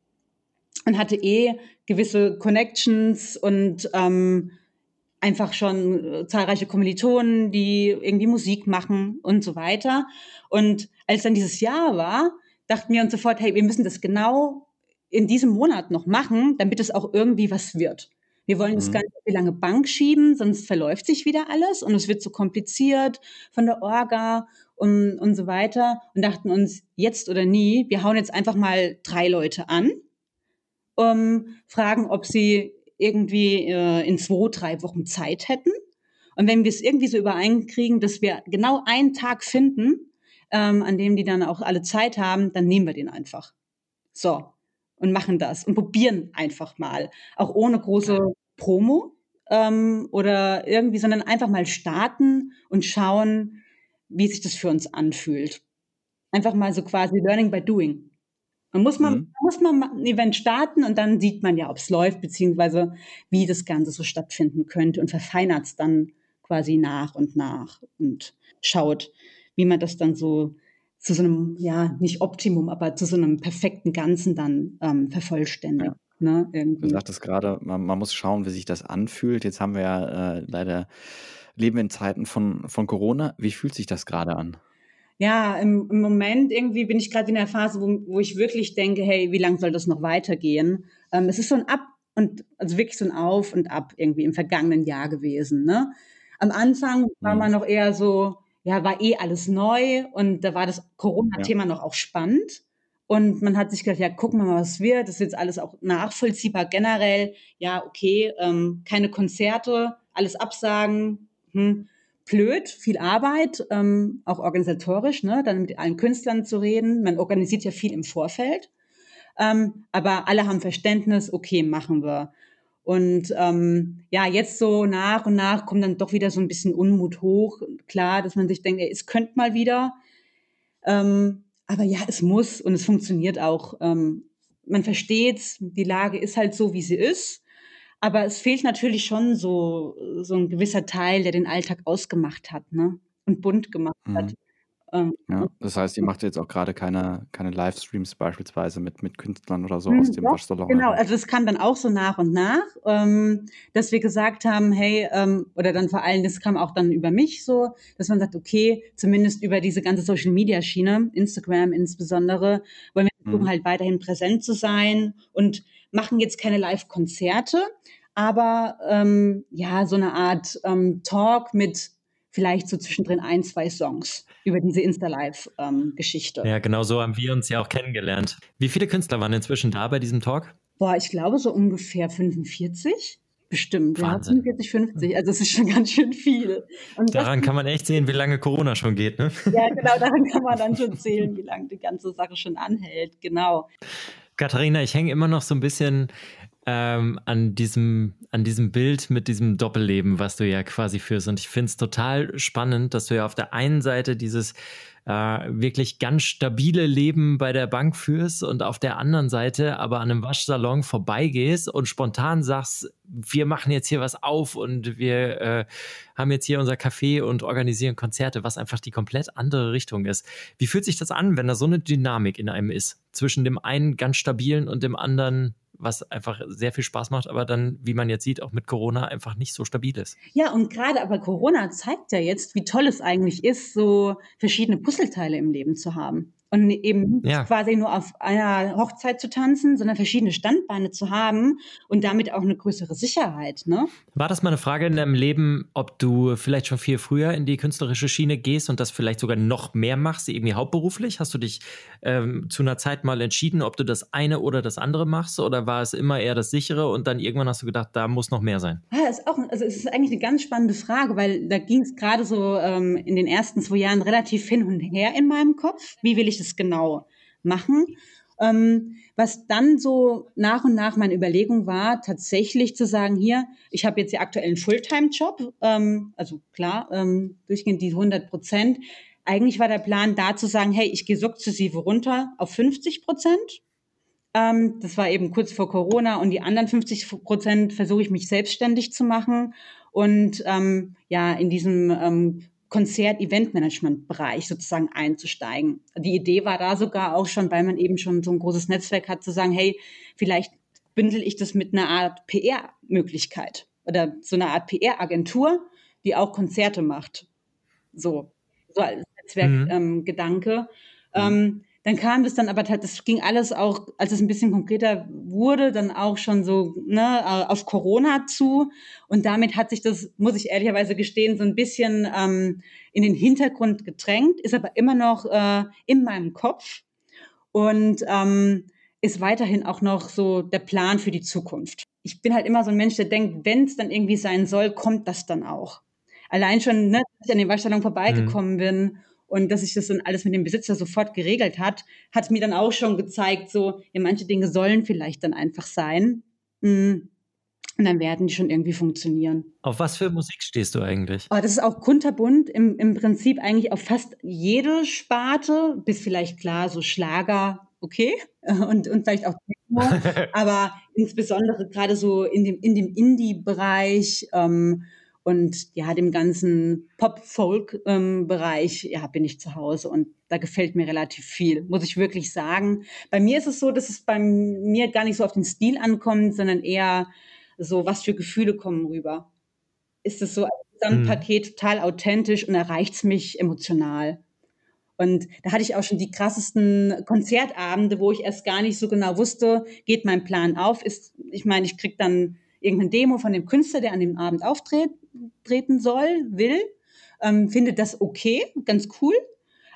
und hatte eh gewisse Connections und ähm, einfach schon äh, zahlreiche Kommilitonen, die irgendwie Musik machen und so weiter. Und als dann dieses Jahr war, dachten wir uns sofort, hey, wir müssen das genau in diesem Monat noch machen, damit es auch irgendwie was wird. Wir wollen das mhm. gar nicht so lange Bank schieben, sonst verläuft sich wieder alles und es wird zu so kompliziert von der Orga und, und so weiter und dachten uns, jetzt oder nie, wir hauen jetzt einfach mal drei Leute an, um, fragen, ob sie irgendwie äh, in zwei, drei Wochen Zeit hätten. Und wenn wir es irgendwie so übereinkriegen, dass wir genau einen Tag finden, ähm, an dem die dann auch alle Zeit haben, dann nehmen wir den einfach. So, und machen das und probieren einfach mal. Auch ohne große Promo ähm, oder irgendwie, sondern einfach mal starten und schauen, wie sich das für uns anfühlt. Einfach mal so quasi Learning by Doing. Man muss mal, mhm. muss man ein Event starten und dann sieht man ja, ob es läuft, beziehungsweise wie das Ganze so stattfinden könnte und verfeinert es dann quasi nach und nach und schaut, wie man das dann so zu so einem, ja, nicht Optimum, aber zu so einem perfekten Ganzen dann ähm, vervollständigt. Ja. Ne, Du sagtest gerade, man, man, muss schauen, wie sich das anfühlt. Jetzt haben wir ja äh, leider, leben in Zeiten von, von Corona. Wie fühlt sich das gerade an? Ja, im, im, Moment irgendwie bin ich gerade in der Phase, wo, wo ich wirklich denke, hey, wie lange soll das noch weitergehen? Ähm, es ist so ein Ab und, also wirklich so ein Auf und Ab irgendwie im vergangenen Jahr gewesen. Ne? Am Anfang war mhm. man noch eher so, ja, war eh alles neu und da war das Corona-Thema ja. noch auch spannend. Und man hat sich gedacht, ja, gucken wir mal, was wird. Das ist jetzt alles auch nachvollziehbar generell. Ja, okay, ähm, keine Konzerte, alles absagen. Hm. Blöd, viel Arbeit, ähm, auch organisatorisch, ne? dann mit allen Künstlern zu reden. Man organisiert ja viel im Vorfeld. Ähm, aber alle haben Verständnis, okay, machen wir. Und ähm, ja, jetzt so nach und nach kommt dann doch wieder so ein bisschen Unmut hoch. Klar, dass man sich denkt, ey, es könnte mal wieder. Ähm, aber ja, es muss und es funktioniert auch. Ähm, man versteht, die Lage ist halt so, wie sie ist. Aber es fehlt natürlich schon so, so ein gewisser Teil, der den Alltag ausgemacht hat ne? und bunt gemacht mhm. hat. Ähm, ja, das heißt, ihr macht jetzt auch gerade keine, keine Livestreams beispielsweise mit, mit Künstlern oder so aus hm, dem doch, Waschsalon. Genau, also das kam dann auch so nach und nach, ähm, dass wir gesagt haben, hey, ähm, oder dann vor allem, das kam auch dann über mich so, dass man sagt, okay, zumindest über diese ganze Social Media Schiene, Instagram insbesondere, wollen wir versuchen mhm. halt weiterhin präsent zu sein und machen jetzt keine Live-Konzerte, aber ähm, ja, so eine Art ähm, Talk mit vielleicht so zwischendrin ein, zwei Songs über diese Insta-Live-Geschichte. Ähm, ja, genau so haben wir uns ja auch kennengelernt. Wie viele Künstler waren inzwischen da bei diesem Talk? Boah, ich glaube so ungefähr 45. Bestimmt, Wahnsinn. ja, 45, 50. Also es ist schon ganz schön viel. Und daran das, kann man echt sehen, wie lange Corona schon geht, ne? Ja, genau, daran kann man dann schon zählen, wie lange die ganze Sache schon anhält, genau. Katharina, ich hänge immer noch so ein bisschen ähm, an, diesem, an diesem Bild mit diesem Doppelleben, was du ja quasi führst. Und ich finde es total spannend, dass du ja auf der einen Seite dieses äh, wirklich ganz stabile Leben bei der Bank führst und auf der anderen Seite aber an einem Waschsalon vorbeigehst und spontan sagst, wir machen jetzt hier was auf und wir äh, haben jetzt hier unser Café und organisieren Konzerte, was einfach die komplett andere Richtung ist. Wie fühlt sich das an, wenn da so eine Dynamik in einem ist? Zwischen dem einen ganz stabilen und dem anderen was einfach sehr viel Spaß macht, aber dann, wie man jetzt sieht, auch mit Corona einfach nicht so stabil ist. Ja, und gerade aber Corona zeigt ja jetzt, wie toll es eigentlich ist, so verschiedene Puzzleteile im Leben zu haben. Und eben ja. quasi nur auf einer Hochzeit zu tanzen, sondern verschiedene Standbeine zu haben und damit auch eine größere Sicherheit. Ne? War das mal eine Frage in deinem Leben, ob du vielleicht schon viel früher in die künstlerische Schiene gehst und das vielleicht sogar noch mehr machst, irgendwie hauptberuflich? Hast du dich ähm, zu einer Zeit mal entschieden, ob du das eine oder das andere machst? Oder war es immer eher das sichere und dann irgendwann hast du gedacht, da muss noch mehr sein? Ja, ist auch, also es ist eigentlich eine ganz spannende Frage, weil da ging es gerade so ähm, in den ersten zwei Jahren relativ hin und her in meinem Kopf. Wie will ich ich das genau machen? Ähm, was dann so nach und nach meine Überlegung war, tatsächlich zu sagen, hier, ich habe jetzt ja aktuell einen Fulltime-Job, ähm, also klar, ähm, durchgehend die 100 Prozent. Eigentlich war der Plan da zu sagen, hey, ich gehe sukzessive runter auf 50 Prozent. Ähm, das war eben kurz vor Corona und die anderen 50 Prozent versuche ich mich selbstständig zu machen und ähm, ja in diesem ähm, Konzert-Event-Management-Bereich sozusagen einzusteigen. Die Idee war da sogar auch schon, weil man eben schon so ein großes Netzwerk hat, zu sagen, hey, vielleicht bündel ich das mit einer Art PR-Möglichkeit oder so einer Art PR-Agentur, die auch Konzerte macht. So, so als Netzwerkgedanke. Mhm. Ähm, ähm, dann kam das dann aber, das ging alles auch, als es ein bisschen konkreter wurde, dann auch schon so ne, auf Corona zu. Und damit hat sich das, muss ich ehrlicherweise gestehen, so ein bisschen ähm, in den Hintergrund gedrängt, ist aber immer noch äh, in meinem Kopf und ähm, ist weiterhin auch noch so der Plan für die Zukunft. Ich bin halt immer so ein Mensch, der denkt, wenn es dann irgendwie sein soll, kommt das dann auch. Allein schon, ne, dass ich an den Waschsalon vorbeigekommen mhm. bin und dass sich das dann alles mit dem Besitzer sofort geregelt hat, hat mir dann auch schon gezeigt, so, ja, manche Dinge sollen vielleicht dann einfach sein. Mm. Und dann werden die schon irgendwie funktionieren. Auf was für Musik stehst du eigentlich? Oh, das ist auch kunterbunt. Im, Im Prinzip eigentlich auf fast jede Sparte, bis vielleicht klar so Schlager, okay, und, und vielleicht auch Techno, aber insbesondere gerade so in dem, in dem Indie-Bereich ähm, und ja, dem ganzen Pop-Folk-Bereich, ähm, ja, bin ich zu Hause und da gefällt mir relativ viel, muss ich wirklich sagen. Bei mir ist es so, dass es bei mir gar nicht so auf den Stil ankommt, sondern eher so, was für Gefühle kommen rüber. Ist es so ein Gesamtpaket mhm. total authentisch und erreicht es mich emotional? Und da hatte ich auch schon die krassesten Konzertabende, wo ich erst gar nicht so genau wusste, geht mein Plan auf? Ist, ich meine, ich krieg dann irgendeine Demo von dem Künstler, der an dem Abend auftreten soll, will, ähm, findet das okay, ganz cool,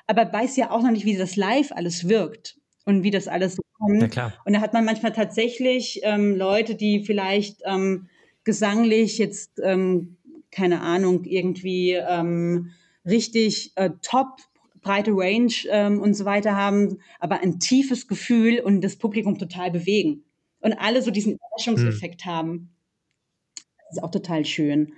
aber weiß ja auch noch nicht, wie das live alles wirkt. und wie das alles so kommt. Ja. Und da hat man manchmal tatsächlich ähm, Leute, die vielleicht ähm, gesanglich jetzt, ähm, keine Ahnung, irgendwie ähm, richtig äh, top breite Range ähm, und so weiter haben, aber ein tiefes Gefühl und das Publikum total bewegen. Und alle so diesen Überraschungseffekt hm. haben. Ist auch total schön.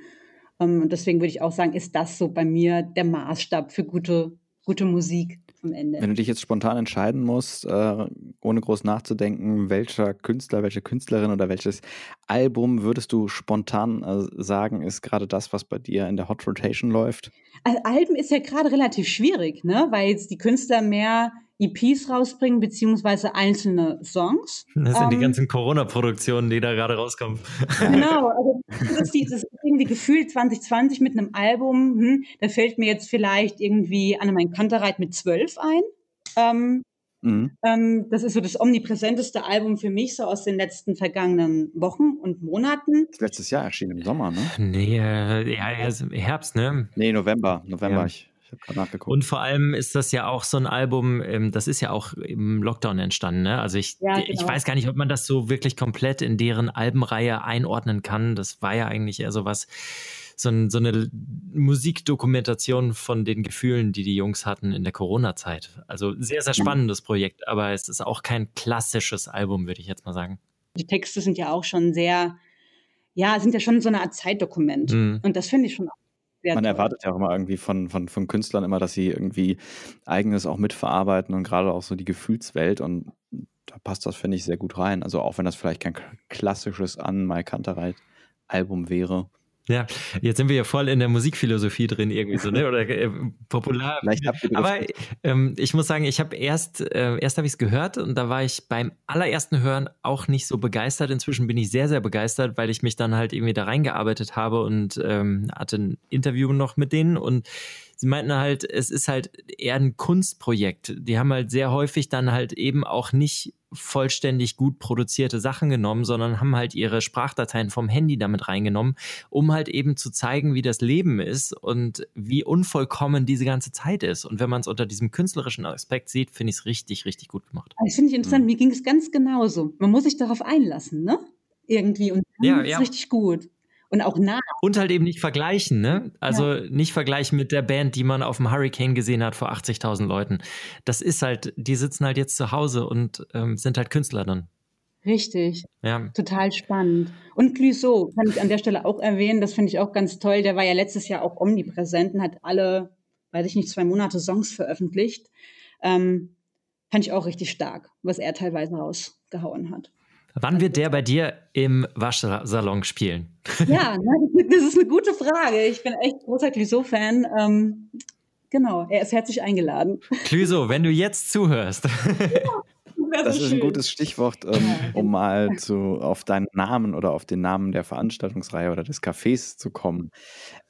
Ähm, und deswegen würde ich auch sagen, ist das so bei mir der Maßstab für gute, gute Musik am Ende. Wenn du dich jetzt spontan entscheiden musst, äh, ohne groß nachzudenken, welcher Künstler, welche Künstlerin oder welches Album würdest du spontan äh, sagen, ist gerade das, was bei dir in der Hot Rotation läuft? Also Alben ist ja gerade relativ schwierig, ne? weil jetzt die Künstler mehr EPs rausbringen, beziehungsweise einzelne Songs. Das sind ähm, die ganzen Corona-Produktionen, die da gerade rauskommen. Genau, also das ist, dieses irgendwie Gefühl 2020 mit einem Album, hm, da fällt mir jetzt vielleicht irgendwie Annemein Kantereit mit zwölf ein. Ähm, mhm. ähm, das ist so das omnipräsenteste Album für mich, so aus den letzten vergangenen Wochen und Monaten. Letztes Jahr erschienen im Sommer, ne? Nee, äh, ja, Herbst, ne? Nee, November, November. Ja. Ich habe gerade nachgeguckt. Und vor allem ist das ja auch so ein Album, ähm, das ist ja auch im Lockdown entstanden. Ne? Also ich, ja, genau. ich weiß gar nicht, ob man das so wirklich komplett in deren Albenreihe einordnen kann. Das war ja eigentlich eher so was, so, ein, so eine Musikdokumentation von den Gefühlen, die die Jungs hatten in der Corona-Zeit. Also sehr, sehr spannendes Projekt, aber es ist auch kein klassisches Album, würde ich jetzt mal sagen. Die Texte sind ja auch schon sehr, ja, sind ja schon so eine Art Zeitdokument. Mhm. Und das finde ich schon auch man toll. erwartet ja auch immer irgendwie von, von, von Künstlern immer, dass sie irgendwie eigenes auch mitverarbeiten und gerade auch so die Gefühlswelt und da passt das, finde ich, sehr gut rein. Also auch wenn das vielleicht kein klassisches An Mai Kantereit Album wäre, ja, jetzt sind wir ja voll in der Musikphilosophie drin irgendwie so, ne? Oder äh, popular. Aber ähm, ich muss sagen, ich habe erst, äh, erst habe ich es gehört und da war ich beim allerersten Hören auch nicht so begeistert. Inzwischen bin ich sehr, sehr begeistert, weil ich mich dann halt irgendwie da reingearbeitet habe und ähm, hatte ein Interview noch mit denen und sie meinten halt, es ist halt eher ein Kunstprojekt. Die haben halt sehr häufig dann halt eben auch nicht vollständig gut produzierte Sachen genommen, sondern haben halt ihre Sprachdateien vom Handy damit reingenommen, um halt eben zu zeigen, wie das Leben ist und wie unvollkommen diese ganze Zeit ist. Und wenn man es unter diesem künstlerischen Aspekt sieht, finde ich es richtig, richtig gut gemacht. Das finde ich interessant. Mhm. Mir ging es ganz genauso. Man muss sich darauf einlassen, ne? Irgendwie. Und ja, ja. ist richtig gut und auch nah. Und halt eben nicht vergleichen, ne? Also ja. nicht vergleichen mit der Band, die man auf dem Hurricane gesehen hat vor 80.000 Leuten. Das ist halt, die sitzen halt jetzt zu Hause und ähm, sind halt Künstler dann. Richtig. Ja. Total spannend. Und Clouseau kann ich an der Stelle auch erwähnen, das finde ich auch ganz toll. Der war ja letztes Jahr auch omnipräsent und hat alle, weiß ich nicht, zwei Monate Songs veröffentlicht. Ähm, fand ich auch richtig stark, was er teilweise rausgehauen hat. Wann wird der bei dir im Waschsalon spielen? Ja, das ist eine gute Frage. Ich bin echt großer Clouseau-Fan. Ähm, genau, er ist herzlich eingeladen. Clouseau, wenn du jetzt zuhörst. Ja, das ist ein gutes Stichwort, ähm, um mal zu, auf deinen Namen oder auf den Namen der Veranstaltungsreihe oder des Cafés zu kommen.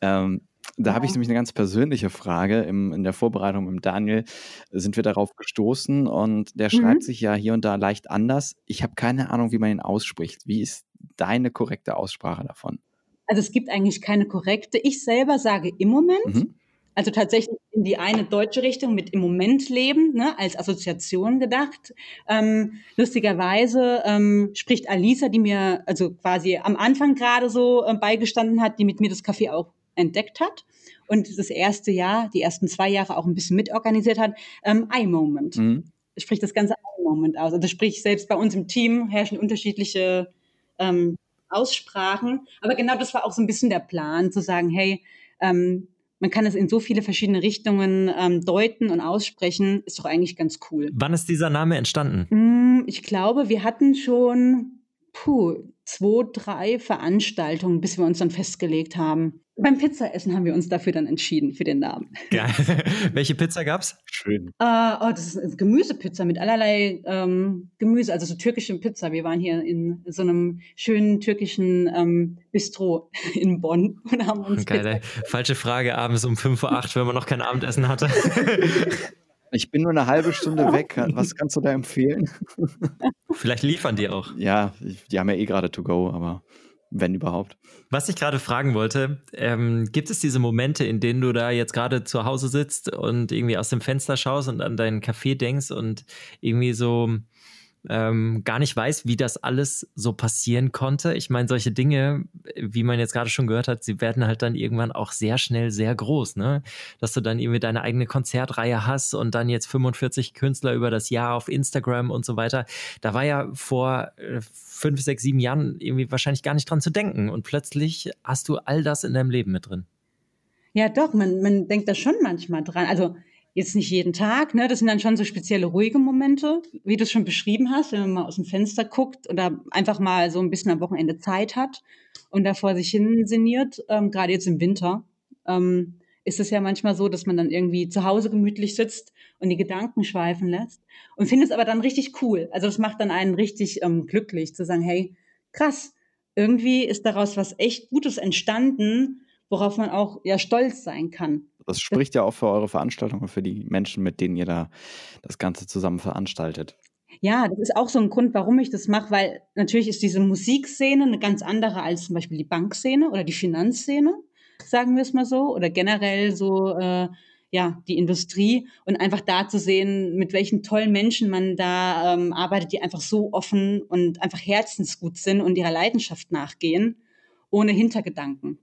Ähm, da habe ich nämlich eine ganz persönliche Frage. Im, in der Vorbereitung mit Daniel sind wir darauf gestoßen und der mhm. schreibt sich ja hier und da leicht anders. Ich habe keine Ahnung, wie man ihn ausspricht. Wie ist deine korrekte Aussprache davon? Also es gibt eigentlich keine korrekte. Ich selber sage im Moment. Mhm. Also tatsächlich in die eine deutsche Richtung mit im Moment leben, ne, als Assoziation gedacht. Ähm, lustigerweise ähm, spricht Alisa, die mir also quasi am Anfang gerade so äh, beigestanden hat, die mit mir das Café auch entdeckt hat und das erste Jahr, die ersten zwei Jahre auch ein bisschen mitorganisiert hat, ähm, I-Moment. Mhm. Sprich das ganze I-Moment aus. Also sprich, selbst bei uns im Team herrschen unterschiedliche ähm, Aussprachen. Aber genau das war auch so ein bisschen der Plan, zu sagen, hey, ähm, man kann es in so viele verschiedene Richtungen ähm, deuten und aussprechen, ist doch eigentlich ganz cool. Wann ist dieser Name entstanden? Mm, ich glaube, wir hatten schon puh, zwei, drei Veranstaltungen, bis wir uns dann festgelegt haben. Beim Pizzaessen haben wir uns dafür dann entschieden, für den Namen. Geil. Welche Pizza gab's? Schön. Uh, oh, das ist eine Gemüsepizza mit allerlei ähm, Gemüse, also so türkische Pizza. Wir waren hier in so einem schönen türkischen ähm, Bistro in Bonn und haben uns. Geil, Falsche Frage abends um 5.08 Uhr, wenn man noch kein Abendessen hatte. Ich bin nur eine halbe Stunde weg. Was kannst du da empfehlen? Vielleicht liefern die auch. Ja, die haben ja eh gerade to go, aber wenn überhaupt. Was ich gerade fragen wollte, ähm, gibt es diese Momente, in denen du da jetzt gerade zu Hause sitzt und irgendwie aus dem Fenster schaust und an deinen Kaffee denkst und irgendwie so ähm, gar nicht weiß, wie das alles so passieren konnte. Ich meine, solche Dinge, wie man jetzt gerade schon gehört hat, sie werden halt dann irgendwann auch sehr schnell sehr groß, ne? Dass du dann irgendwie deine eigene Konzertreihe hast und dann jetzt 45 Künstler über das Jahr auf Instagram und so weiter. Da war ja vor äh, fünf, sechs, sieben Jahren irgendwie wahrscheinlich gar nicht dran zu denken. Und plötzlich hast du all das in deinem Leben mit drin. Ja, doch, man, man denkt da schon manchmal dran. Also jetzt nicht jeden Tag, ne? Das sind dann schon so spezielle ruhige Momente, wie du es schon beschrieben hast, wenn man mal aus dem Fenster guckt oder einfach mal so ein bisschen am Wochenende Zeit hat und da vor sich hin sinniert, ähm, gerade jetzt im Winter. Ähm, ist es ja manchmal so, dass man dann irgendwie zu Hause gemütlich sitzt und die Gedanken schweifen lässt und findet es aber dann richtig cool. Also das macht dann einen richtig ähm, glücklich zu sagen, hey, krass, irgendwie ist daraus was echt Gutes entstanden, worauf man auch ja stolz sein kann. Das spricht ja auch für eure Veranstaltungen, für die Menschen, mit denen ihr da das Ganze zusammen veranstaltet. Ja, das ist auch so ein Grund, warum ich das mache, weil natürlich ist diese Musikszene eine ganz andere als zum Beispiel die Bankszene oder die Finanzszene, sagen wir es mal so, oder generell so äh, ja die Industrie. Und einfach da zu sehen, mit welchen tollen Menschen man da ähm, arbeitet, die einfach so offen und einfach herzensgut sind und ihrer Leidenschaft nachgehen, ohne Hintergedanken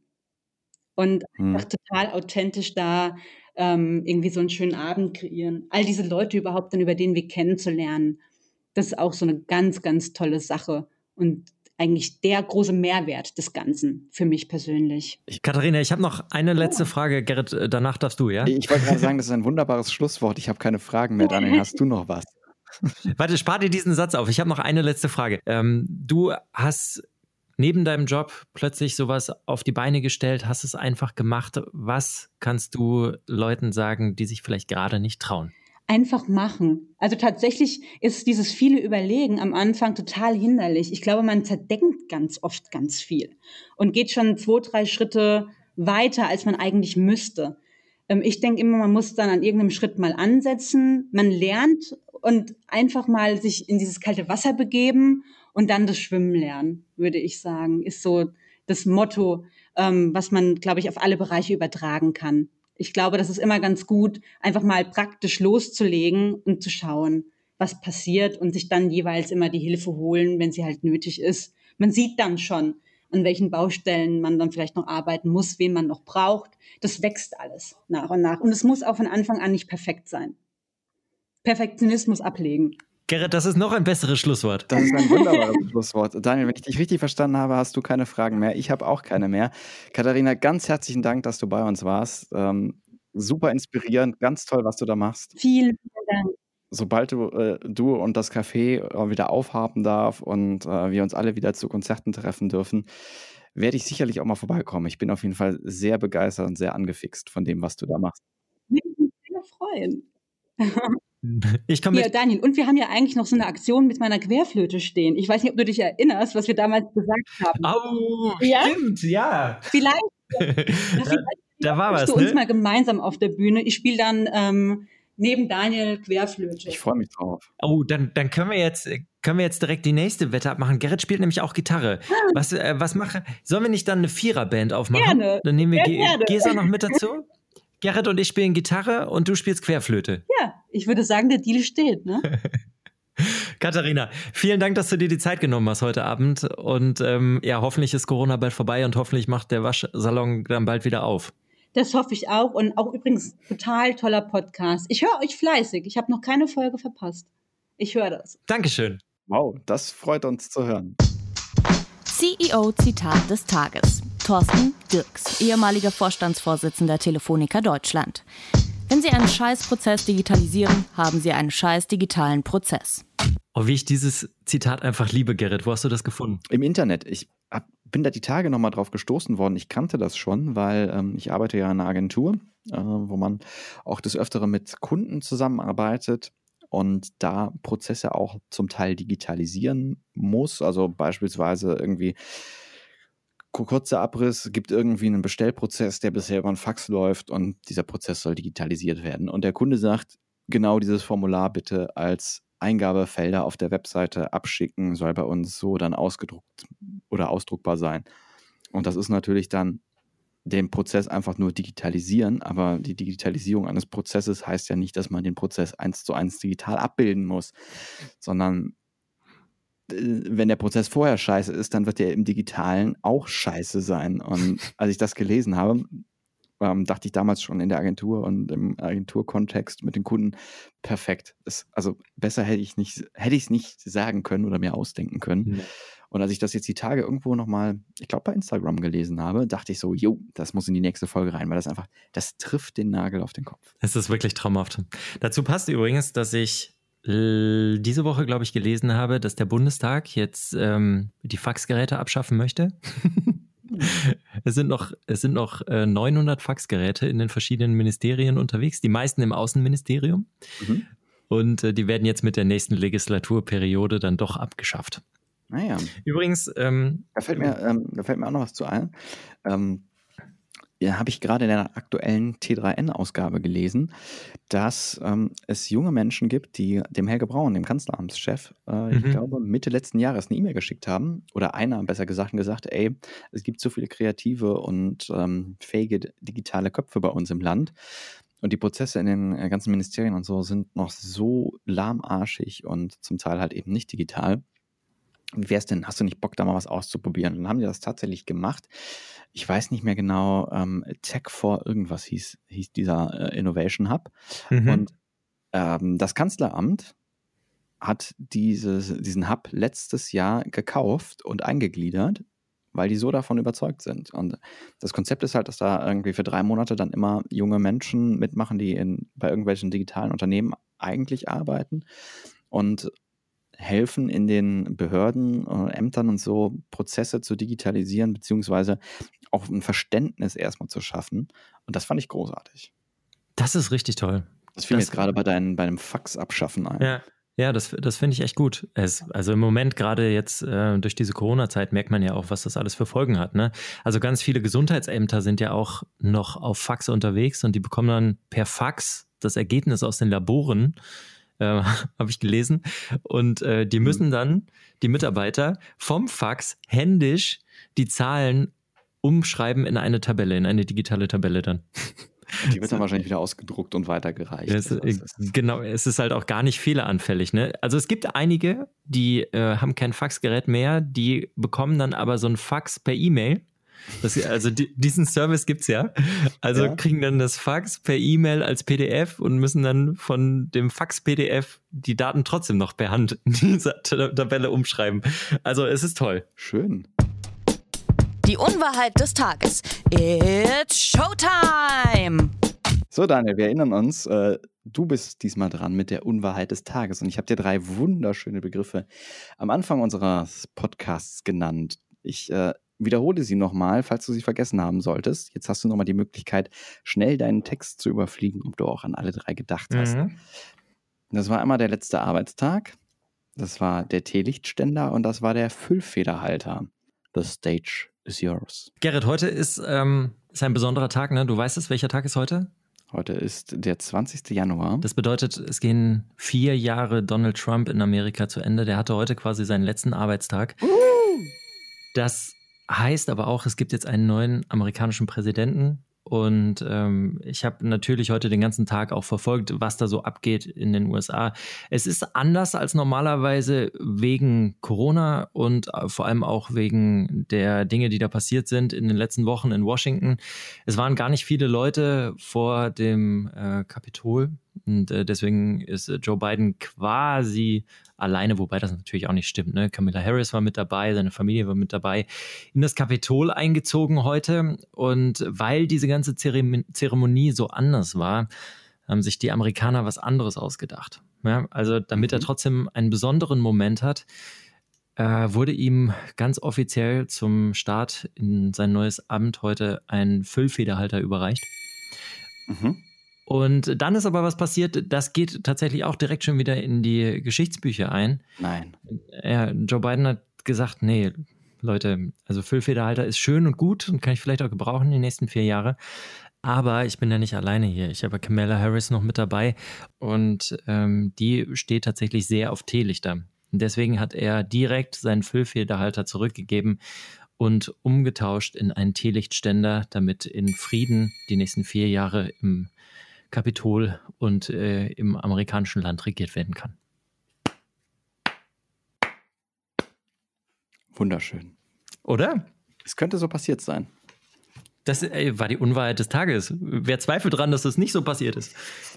und hm. einfach total authentisch da ähm, irgendwie so einen schönen Abend kreieren. All diese Leute überhaupt dann über den Weg kennenzulernen, das ist auch so eine ganz, ganz tolle Sache und eigentlich der große Mehrwert des Ganzen für mich persönlich. Ich, Katharina, ich habe noch eine letzte Frage. Gerrit, äh, danach darfst du, ja? Ich wollte gerade sagen, das ist ein wunderbares Schlusswort. Ich habe keine Fragen mehr. Daniel, hast du noch was? Warte, spar dir diesen Satz auf. Ich habe noch eine letzte Frage. Ähm, du hast neben deinem Job plötzlich sowas auf die Beine gestellt, hast es einfach gemacht. Was kannst du Leuten sagen, die sich vielleicht gerade nicht trauen? Einfach machen. Also tatsächlich ist dieses viele Überlegen am Anfang total hinderlich. Ich glaube, man zerdenkt ganz oft ganz viel und geht schon zwei, drei Schritte weiter, als man eigentlich müsste. Ähm, ich denke immer, man muss dann an irgendeinem Schritt mal ansetzen. Man lernt und einfach mal sich in dieses kalte Wasser begeben und dann das Schwimmen lernen, würde ich sagen, ist so das Motto, ähm, was man, glaube ich, auf alle Bereiche übertragen kann. Ich glaube, das ist immer ganz gut, einfach mal praktisch loszulegen und zu schauen, was passiert und sich dann jeweils immer die Hilfe holen, wenn sie halt nötig ist. Man sieht dann schon, an welchen Baustellen man dann vielleicht noch arbeiten muss, wen man noch braucht. Das wächst alles nach und nach. Und es muss auch von Anfang an nicht perfekt sein. Perfektionismus ablegen. Gerrit, das ist noch ein besseres Schlusswort. Das ist ein wunderbares Schlusswort. Daniel, wenn ich dich richtig verstanden habe, hast du keine Fragen mehr. Ich habe auch keine mehr. Katharina, ganz herzlichen Dank, dass du bei uns warst. Ähm, super inspirierend, ganz toll, was du da machst. Vielen Dank. Sobald du, äh, du und das Café äh, wieder aufhaben darf und äh, wir uns alle wieder zu Konzerten treffen dürfen, werde ich sicherlich auch mal vorbeikommen. Ich bin auf jeden Fall sehr begeistert und sehr angefixt von dem, was du da machst. Würde mich sehr freuen. Ich komme ja, Daniel, und wir haben ja eigentlich noch so eine Aktion mit meiner Querflöte stehen. Ich weiß nicht, ob du dich erinnerst, was wir damals gesagt haben. Oh, ja? stimmt, ja. Vielleicht. da, da war was, du ne? uns mal gemeinsam auf der Bühne. Ich spiele dann ähm, neben Daniel Querflöte. Ich freue mich drauf. Oh, dann, dann können wir jetzt können wir jetzt direkt die nächste Wette abmachen. Gerrit spielt nämlich auch Gitarre. Was, äh, was mache? Sollen wir nicht dann eine Viererband aufmachen? Gerne. Dann nehmen wir Ge Gesa noch mit dazu. Gerrit und ich spielen Gitarre und du spielst Querflöte. Ja, ich würde sagen, der Deal steht, ne? Katharina, vielen Dank, dass du dir die Zeit genommen hast heute Abend. Und ähm, ja, hoffentlich ist Corona bald vorbei und hoffentlich macht der Waschsalon dann bald wieder auf. Das hoffe ich auch. Und auch übrigens total toller Podcast. Ich höre euch fleißig. Ich habe noch keine Folge verpasst. Ich höre das. Dankeschön. Wow, das freut uns zu hören. CEO-Zitat des Tages. Thorsten Dirks, ehemaliger Vorstandsvorsitzender Telefonica Deutschland. Wenn Sie einen Scheißprozess digitalisieren, haben Sie einen scheiß digitalen Prozess. Oh, wie ich dieses Zitat einfach liebe, Gerrit. Wo hast du das gefunden? Im Internet. Ich hab, bin da die Tage nochmal drauf gestoßen worden. Ich kannte das schon, weil ähm, ich arbeite ja in einer Agentur, äh, wo man auch des Öfteren mit Kunden zusammenarbeitet und da Prozesse auch zum Teil digitalisieren muss. Also beispielsweise irgendwie kurzer Abriss, gibt irgendwie einen Bestellprozess, der bisher über ein Fax läuft und dieser Prozess soll digitalisiert werden. Und der Kunde sagt, genau dieses Formular bitte als Eingabefelder auf der Webseite abschicken, soll bei uns so dann ausgedruckt oder ausdruckbar sein. Und das ist natürlich dann den Prozess einfach nur digitalisieren, aber die Digitalisierung eines Prozesses heißt ja nicht, dass man den Prozess eins zu eins digital abbilden muss, sondern wenn der Prozess vorher scheiße ist, dann wird der im Digitalen auch scheiße sein. Und als ich das gelesen habe, ähm, dachte ich damals schon in der Agentur und im Agenturkontext mit den Kunden, perfekt. Das, also besser hätte ich nicht, hätte ich es nicht sagen können oder mir ausdenken können. Mhm. Und als ich das jetzt die Tage irgendwo nochmal, ich glaube bei Instagram gelesen habe, dachte ich so, jo, das muss in die nächste Folge rein, weil das einfach, das trifft den Nagel auf den Kopf. Es ist wirklich traumhaft. Dazu passt übrigens, dass ich diese Woche, glaube ich, gelesen habe, dass der Bundestag jetzt ähm, die Faxgeräte abschaffen möchte. es sind noch, es sind noch äh, 900 Faxgeräte in den verschiedenen Ministerien unterwegs, die meisten im Außenministerium. Mhm. Und äh, die werden jetzt mit der nächsten Legislaturperiode dann doch abgeschafft. Naja. Übrigens, ähm, da, fällt mir, ähm, da fällt mir auch noch was zu ein. Ähm, habe ich gerade in der aktuellen T3N-Ausgabe gelesen, dass ähm, es junge Menschen gibt, die dem Helge Braun, dem Kanzleramtschef, äh, mhm. ich glaube, Mitte letzten Jahres eine E-Mail geschickt haben, oder einer besser gesagt, und gesagt, ey, es gibt so viele kreative und ähm, fähige digitale Köpfe bei uns im Land. Und die Prozesse in den äh, ganzen Ministerien und so sind noch so lahmarschig und zum Teil halt eben nicht digital wie wär's denn, hast du nicht Bock, da mal was auszuprobieren? Und dann haben die das tatsächlich gemacht. Ich weiß nicht mehr genau, ähm, Tech for irgendwas hieß, hieß dieser äh, Innovation Hub. Mhm. Und ähm, das Kanzleramt hat dieses, diesen Hub letztes Jahr gekauft und eingegliedert, weil die so davon überzeugt sind. Und das Konzept ist halt, dass da irgendwie für drei Monate dann immer junge Menschen mitmachen, die in, bei irgendwelchen digitalen Unternehmen eigentlich arbeiten und helfen, in den Behörden, äh, Ämtern und so Prozesse zu digitalisieren, beziehungsweise auch ein Verständnis erstmal zu schaffen. Und das fand ich großartig. Das ist richtig toll. Das fiel mir jetzt gerade bei, deinem, bei einem Fax abschaffen ein. Ja. Ja, das, das finde ich echt gut. Es, also im Moment, gerade jetzt äh, durch diese Corona-Zeit, merkt man ja auch, was das alles für Folgen hat. Ne? Also ganz viele Gesundheitsämter sind ja auch noch auf Fax unterwegs und die bekommen dann per Fax das Ergebnis aus den Laboren äh, habe ich gelesen. Und äh, die mhm. müssen dann, die Mitarbeiter, vom Fax händisch die Zahlen umschreiben in eine Tabelle, in eine digitale Tabelle dann. Die wird dann wahrscheinlich wieder ausgedruckt und weitergereicht. Es, also, genau, es ist halt auch gar nicht fehleranfällig. Ne? Also es gibt einige, die äh, haben kein Faxgerät mehr, die bekommen dann aber so ein Fax per E-Mail das, also die, diesen Service gibt es ja. Also ja. kriegen dann das Fax per E-Mail als PDF und müssen dann von dem Fax-PDF die Daten trotzdem noch per Hand in dieser Tabelle umschreiben. Also es ist toll. Schön. Die Unwahrheit des Tages. It's Showtime! So, Daniel, wir erinnern uns, äh, du bist diesmal dran mit der Unwahrheit des Tages und ich habe dir drei wunderschöne Begriffe am Anfang unseres Podcasts genannt. Ich äh, wiederhole sie nochmal, falls du sie vergessen haben solltest. Jetzt hast du nochmal die Möglichkeit, schnell deinen Text zu überfliegen, ob du auch an alle drei gedacht hast. Mhm. Das war einmal der letzte Arbeitstag, das war der Teelichtständer und das war der Füllfederhalter. The stage is yours. Gerrit, heute ist, ähm, ist ein besonderer Tag, ne? Du weißt es, welcher Tag ist heute? Heute ist der 20. Januar. Das bedeutet, es gehen vier Jahre Donald Trump in Amerika zu Ende. Der hatte heute quasi seinen letzten Arbeitstag. Uh. Das Heißt aber auch, es gibt jetzt einen neuen amerikanischen Präsidenten. Und ähm, ich habe natürlich heute den ganzen Tag auch verfolgt, was da so abgeht in den USA. Es ist anders als normalerweise wegen Corona und äh, vor allem auch wegen der Dinge, die da passiert sind in den letzten Wochen in Washington. Es waren gar nicht viele Leute vor dem äh, Kapitol und äh, deswegen ist äh, Joe Biden quasi alleine, wobei das natürlich auch nicht stimmt. Ne? Camilla Harris war mit dabei, seine Familie war mit dabei, in das Kapitol eingezogen heute. Und weil diese ganze Zeremonie so anders war, haben sich die Amerikaner was anderes ausgedacht. Ja? Also damit mhm. er trotzdem einen besonderen Moment hat, äh, wurde ihm ganz offiziell zum Start in sein neues Amt heute ein Füllfederhalter überreicht. Mhm. Und dann ist aber was passiert, das geht tatsächlich auch direkt schon wieder in die Geschichtsbücher ein. Nein. Ja, Joe Biden hat gesagt, nee, Leute, also Füllfederhalter ist schön und gut und kann ich vielleicht auch gebrauchen in den nächsten vier Jahren. Aber ich bin ja nicht alleine hier. Ich habe Kamala Harris noch mit dabei und ähm, die steht tatsächlich sehr auf Teelichter. Und deswegen hat er direkt seinen Füllfederhalter zurückgegeben und umgetauscht in einen Teelichtständer, damit in Frieden die nächsten vier Jahre im Kapitol und äh, im amerikanischen Land regiert werden kann. Wunderschön. Oder? Es könnte so passiert sein. Das ey, war die Unwahrheit des Tages. Wer zweifelt dran, dass das nicht so passiert ist?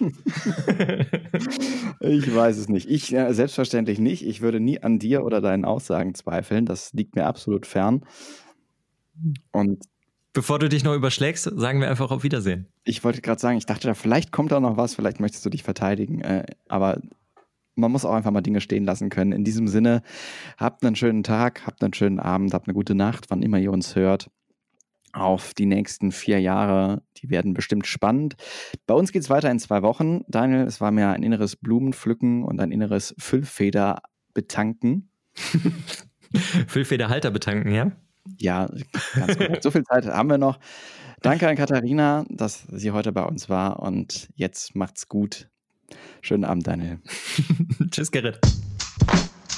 ich weiß es nicht. Ich äh, selbstverständlich nicht. Ich würde nie an dir oder deinen Aussagen zweifeln. Das liegt mir absolut fern. Und Bevor du dich noch überschlägst, sagen wir einfach auf Wiedersehen. Ich wollte gerade sagen, ich dachte, vielleicht kommt da noch was, vielleicht möchtest du dich verteidigen. Äh, aber man muss auch einfach mal Dinge stehen lassen können. In diesem Sinne, habt einen schönen Tag, habt einen schönen Abend, habt eine gute Nacht, wann immer ihr uns hört. Auf die nächsten vier Jahre, die werden bestimmt spannend. Bei uns geht es weiter in zwei Wochen. Daniel, es war mir ein inneres Blumenpflücken und ein inneres Füllfeder betanken. Füllfederhalter betanken, ja? Ja, ganz gut. so viel Zeit haben wir noch. Danke an Katharina, dass sie heute bei uns war und jetzt macht's gut. Schönen Abend, Daniel. Tschüss, Gerrit.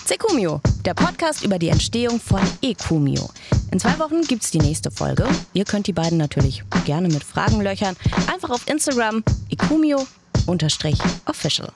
Sekumio, der Podcast über die Entstehung von Ekumio. In zwei Wochen gibt es die nächste Folge. Ihr könnt die beiden natürlich gerne mit Fragen löchern. Einfach auf Instagram ekumio-official.